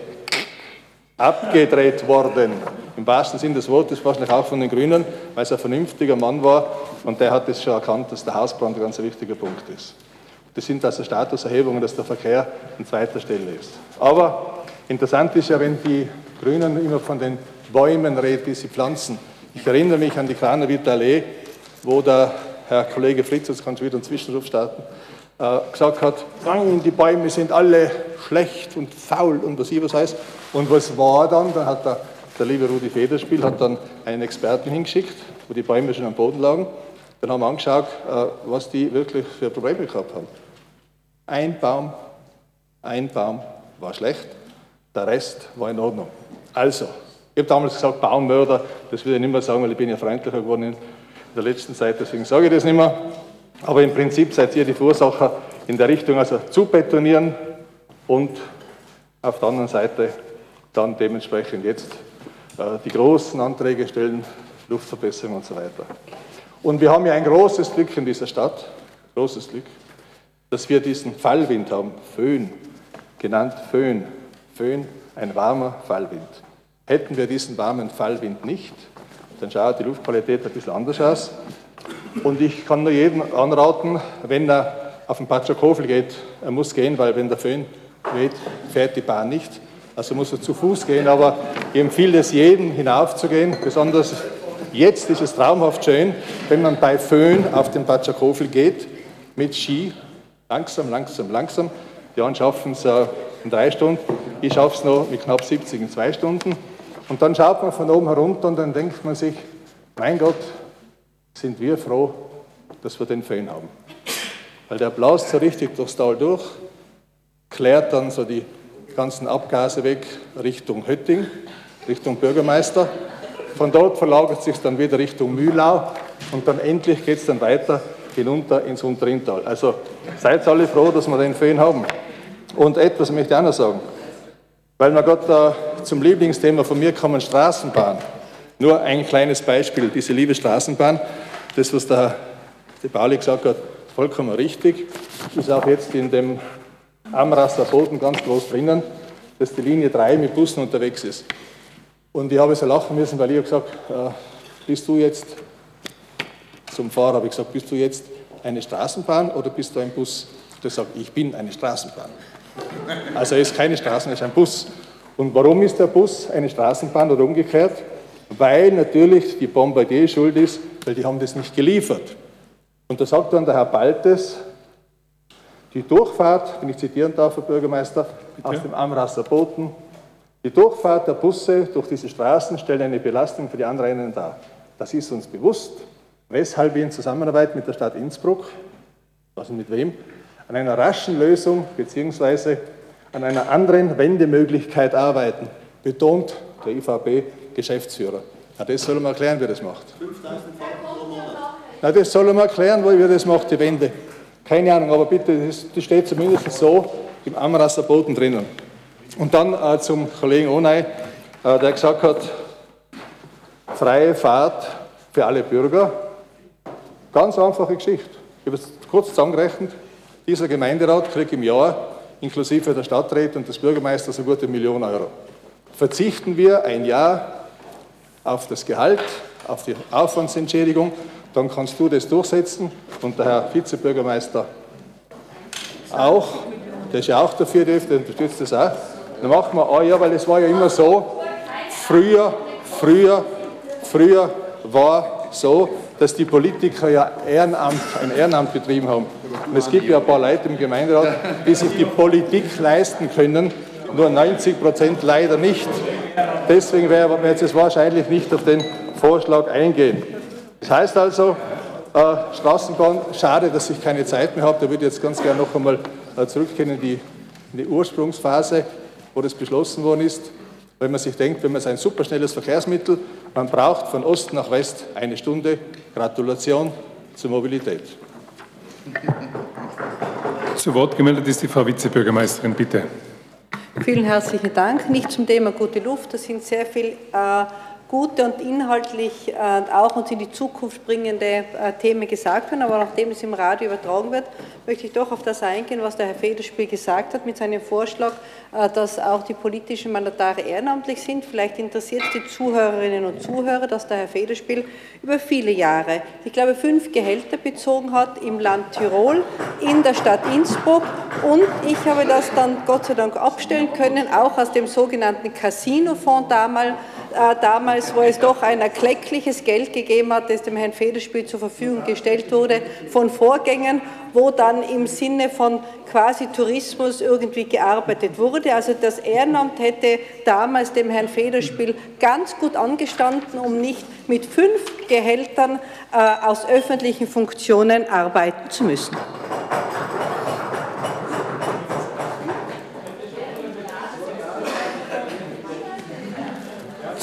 Speaker 15: abgedreht worden. Im wahrsten Sinn des Wortes, wahrscheinlich auch von den Grünen, weil es ein vernünftiger Mann war und der hat es schon erkannt, dass der Hausbrand ein ganz wichtiger Punkt ist. Das sind also Statuserhebungen, dass der Verkehr an zweiter Stelle ist. Aber interessant ist ja, wenn die Grünen immer von den Bäumen reden, die sie pflanzen. Ich erinnere mich an die Kranerwitter Allee, wo der Herr Kollege Fritz, jetzt kannst du wieder einen Zwischenruf starten, äh, gesagt hat, die Bäume sind alle schlecht und faul und was ich was heißt. Und was war dann? Dann hat der, der liebe Rudi Federspiel hat dann einen Experten hingeschickt, wo die Bäume schon am Boden lagen. Dann haben wir angeschaut, äh, was die wirklich für Probleme gehabt haben. Ein Baum, ein Baum war schlecht, der Rest war in Ordnung. Also, ich habe damals gesagt, Baummörder, das will ich nicht mehr sagen, weil ich bin ja freundlicher geworden in der letzten Zeit, deswegen sage ich das nicht mehr. Aber im Prinzip seid ihr die Verursacher in der Richtung, also zu betonieren und auf der anderen Seite dann dementsprechend jetzt äh, die großen Anträge stellen, Luftverbesserung und so weiter. Und wir haben ja ein großes Glück in dieser Stadt, großes Glück, dass wir diesen Fallwind haben, Föhn, genannt Föhn, Föhn, ein warmer Fallwind. Hätten wir diesen warmen Fallwind nicht, dann schaut die Luftqualität ein bisschen anders aus. Und ich kann nur jedem anraten, wenn er auf den Patschakofel geht, er muss gehen, weil wenn der Föhn weht, fährt die Bahn nicht. Also muss er zu Fuß gehen, aber ich empfehle es jedem, hinaufzugehen. Besonders jetzt ist es traumhaft schön, wenn man bei Föhn auf den Patschakofel geht, mit Ski, langsam, langsam, langsam. Die anderen schaffen es in drei Stunden, ich schaffe es noch mit knapp 70 in zwei Stunden. Und dann schaut man von oben herunter und dann denkt man sich, mein Gott, sind wir froh, dass wir den Föhn haben. Weil der bläst so richtig durchs Tal durch, klärt dann so die ganzen Abgase weg Richtung Hötting, Richtung Bürgermeister. Von dort verlagert sich dann wieder Richtung Mühlau und dann endlich geht es dann weiter hinunter ins Unterintal. Also seid alle froh, dass wir den Föhn haben. Und etwas möchte ich auch noch sagen, weil wir gerade zum Lieblingsthema von mir kommen, Straßenbahn. Nur ein kleines Beispiel, diese liebe Straßenbahn das, was der, der Pauli gesagt hat, vollkommen richtig. Ist auch jetzt in dem Amrasser Boden ganz groß drinnen, dass die Linie 3 mit Bussen unterwegs ist. Und ich habe so lachen müssen, weil ich habe gesagt, äh, bist du jetzt, zum Fahrer habe ich gesagt, bist du jetzt eine Straßenbahn oder bist du ein Bus? Der sagt, ich bin eine Straßenbahn. Also er ist keine Straßenbahn, er ist ein Bus. Und warum ist der Bus eine Straßenbahn oder umgekehrt? Weil natürlich die Bombardier schuld ist, weil die haben das nicht geliefert. Und da sagt dann der Herr Baltes, die Durchfahrt, wenn ich zitieren darf, Herr Bürgermeister, Bitte? aus dem Amrasser Boten, die Durchfahrt der Busse durch diese Straßen stellt eine Belastung für die Anrainenden dar. Das ist uns bewusst, weshalb wir in Zusammenarbeit mit der Stadt Innsbruck, also mit wem, an einer raschen Lösung bzw. an einer anderen Wendemöglichkeit arbeiten, betont der IVB-Geschäftsführer. Na, das soll mal erklären, wie das macht. 5000 Na, das soll mal erklären, wie das macht, die Wende. Keine Ahnung, aber bitte, das, das steht zumindest so im Amrasser Boden drinnen. Und dann äh, zum Kollegen Onay, äh, der gesagt hat, freie Fahrt für alle Bürger. Ganz einfache Geschichte. Ich habe es kurz zusammengerechnet. Dieser Gemeinderat kriegt im Jahr inklusive der Stadträte und des Bürgermeisters so gute Million Euro. Verzichten wir ein Jahr auf das Gehalt, auf die Aufwandsentschädigung, dann kannst du das durchsetzen und der Herr Vizebürgermeister auch, der ist ja auch dafür, der unterstützt das auch. Dann machen wir ein Jahr, weil es war ja immer so, früher, früher, früher war so, dass die Politiker ja Ehrenamt, ein Ehrenamt betrieben haben. Und es gibt ja ein paar Leute im Gemeinderat, die sich die Politik leisten können, nur 90 Prozent leider nicht. Deswegen werden wir jetzt wahrscheinlich nicht auf den Vorschlag eingehen. Das heißt also, äh, Straßenbahn, schade, dass ich keine Zeit mehr habe. Da würde ich jetzt ganz gerne noch einmal äh, zurückgehen in die, in die Ursprungsphase, wo das beschlossen worden ist. Wenn man sich denkt, wenn man ein superschnelles Verkehrsmittel, man braucht von Ost nach West eine Stunde. Gratulation zur Mobilität.
Speaker 1: Zu Wort gemeldet ist die Frau Vizebürgermeisterin, bitte.
Speaker 2: Vielen herzlichen Dank. Nicht zum Thema gute Luft. Da sind sehr viele äh, gute und inhaltlich äh, auch uns in die Zukunft bringende äh, Themen gesagt werden. Aber nachdem es im Radio übertragen wird, möchte ich doch auf das eingehen, was der Herr Federspiel gesagt hat mit seinem Vorschlag, äh, dass auch die politischen Mandatare ehrenamtlich sind. Vielleicht interessiert es die Zuhörerinnen und Zuhörer, dass der Herr Federspiel über viele Jahre, ich glaube, fünf Gehälter bezogen hat im Land Tirol, in der Stadt Innsbruck und ich habe das dann Gott sei Dank abstellen können, auch aus dem sogenannten Casino-Fonds damals, äh, damals, wo es doch ein erkleckliches Geld gegeben hat, das dem Herrn Federspiel zur Verfügung gestellt wurde von Vorgängern, wo dann im Sinne von quasi Tourismus irgendwie gearbeitet wurde. Also das Ehrenamt hätte damals dem Herrn Federspiel ganz gut angestanden, um nicht mit fünf Gehältern äh, aus öffentlichen Funktionen arbeiten zu müssen.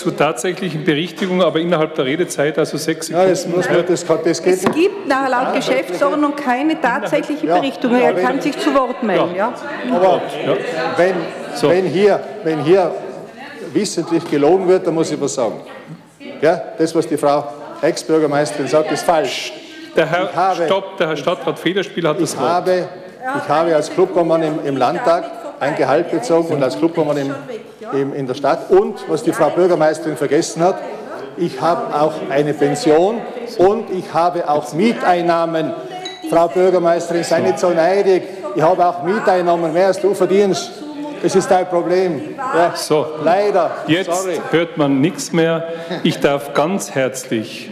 Speaker 1: Zur tatsächlichen Berichtigung, aber innerhalb der Redezeit, also sechs Sekunden. Ja, das muss
Speaker 2: man, das, das geht es gibt nach laut Geschäftsordnung keine tatsächliche Berichtigung. Er kann sich zu Wort melden. Ja.
Speaker 15: Aber wenn, so. wenn, hier, wenn hier wissentlich gelogen wird, dann muss ich was sagen. Ja, das, was die Frau Ex-Bürgermeisterin sagt, ist falsch.
Speaker 1: Der Herr, habe, Stopp, der Herr Stadtrat Federspiel hat das Wort.
Speaker 15: Habe, ich habe als Clubobmann im, im Landtag ein Gehalt bezogen und als Clubobmann im, im, in der Stadt. Und, was die Frau Bürgermeisterin vergessen hat, ich habe auch eine Pension und ich habe auch Mieteinnahmen. Frau Bürgermeisterin, sei nicht so neidig. Ich habe auch Mieteinnahmen, mehr als du verdienst. Das ist dein Problem. Ja,
Speaker 1: so,
Speaker 15: leider.
Speaker 1: Jetzt Sorry. hört man nichts mehr. Ich darf ganz herzlich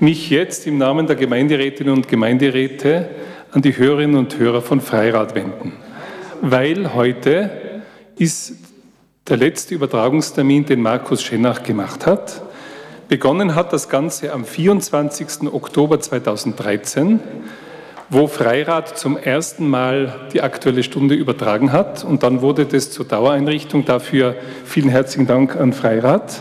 Speaker 1: mich jetzt im Namen der Gemeinderätinnen und Gemeinderäte an die Hörerinnen und Hörer von Freirad wenden, weil heute ist der letzte Übertragungstermin, den Markus Schenach gemacht hat. Begonnen hat das Ganze am 24. Oktober 2013, wo Freirad zum ersten Mal die Aktuelle Stunde übertragen hat. Und dann wurde das zur Dauereinrichtung. Dafür vielen herzlichen Dank an Freirad.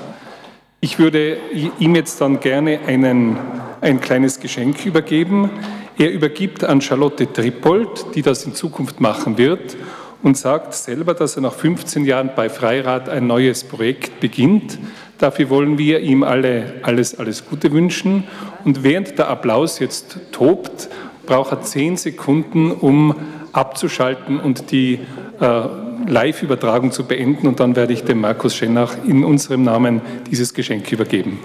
Speaker 1: Ich würde ihm jetzt dann gerne einen, ein kleines Geschenk übergeben. Er übergibt an Charlotte Trippold, die das in Zukunft machen wird und sagt selber, dass er nach 15 Jahren bei Freirad ein neues Projekt beginnt. Dafür wollen wir ihm alle alles, alles Gute wünschen. Und während der Applaus jetzt tobt, braucht er zehn Sekunden, um abzuschalten und die äh, Live-Übertragung zu beenden. Und dann werde ich dem Markus Schennach in unserem Namen dieses Geschenk übergeben.